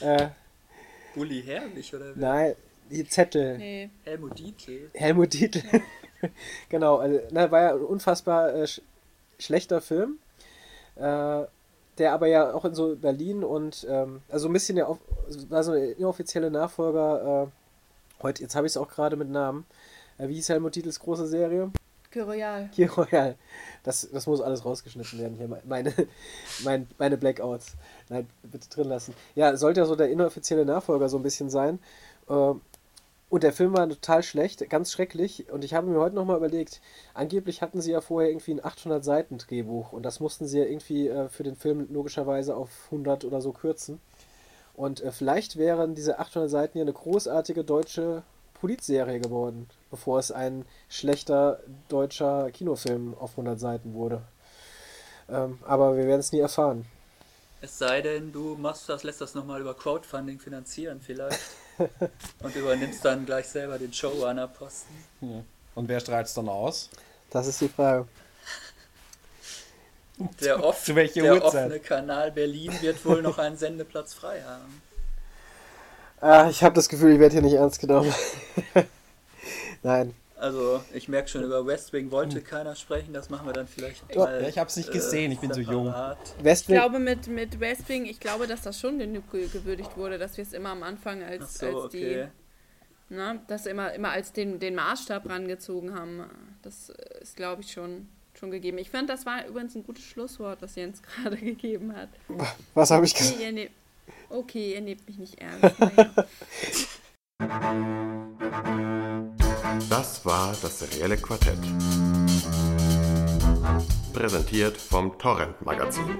Äh, Bully Herwig oder wer? nein, die Zettel. Nee. Helmut Dietl. Helmut Dietl. genau, also, na, war ja ein unfassbar äh, sch schlechter Film. Äh, der aber ja auch in so Berlin und ähm, also ein bisschen der war so ein inoffizielle Nachfolger. Äh, heute, jetzt habe ich es auch gerade mit Namen. Äh, wie hieß Helmut Titels große Serie? Que Royal. Hier Royal. Das, das muss alles rausgeschnitten werden hier. Meine, meine, meine Blackouts. Nein, bitte drin lassen. Ja, sollte ja so der inoffizielle Nachfolger so ein bisschen sein. Äh, und der Film war total schlecht, ganz schrecklich. Und ich habe mir heute nochmal überlegt, angeblich hatten sie ja vorher irgendwie ein 800-Seiten-Drehbuch. Und das mussten sie ja irgendwie äh, für den Film logischerweise auf 100 oder so kürzen. Und äh, vielleicht wären diese 800 Seiten ja eine großartige deutsche Polizserie geworden, bevor es ein schlechter deutscher Kinofilm auf 100 Seiten wurde. Ähm, aber wir werden es nie erfahren. Es sei denn, du machst das, lässt das nochmal über Crowdfunding finanzieren vielleicht. und übernimmst dann gleich selber den Showrunner-Posten. Ja. Und wer strahlt es dann aus? Das ist die Frage. Der, off der Uhrzeit? offene Kanal Berlin wird wohl noch einen Sendeplatz frei haben. Ah, ich habe das Gefühl, ich werde hier nicht ernst genommen. Nein. Also, ich merke schon, über West Wing wollte keiner sprechen, das machen wir dann vielleicht Doch, mal. ja, ich hab's nicht gesehen, ich bin so jung. separat. Ich Westwing, glaube, mit, mit West Wing, ich glaube, dass das schon genug ge- gewürdigt wurde, dass wir es immer am Anfang als, so, als okay. die, ne, das immer, immer als den, den Maßstab rangezogen haben. Das ist, glaube ich, schon, schon gegeben. Ich fand, das war übrigens ein gutes Schlusswort, was Jens gerade gegeben hat. was habe ich gesagt? Okay, ihr, nehmt, okay, ihr nehmt mich nicht ernst. Das war das serielle Quartett. Präsentiert vom Torrent Magazin.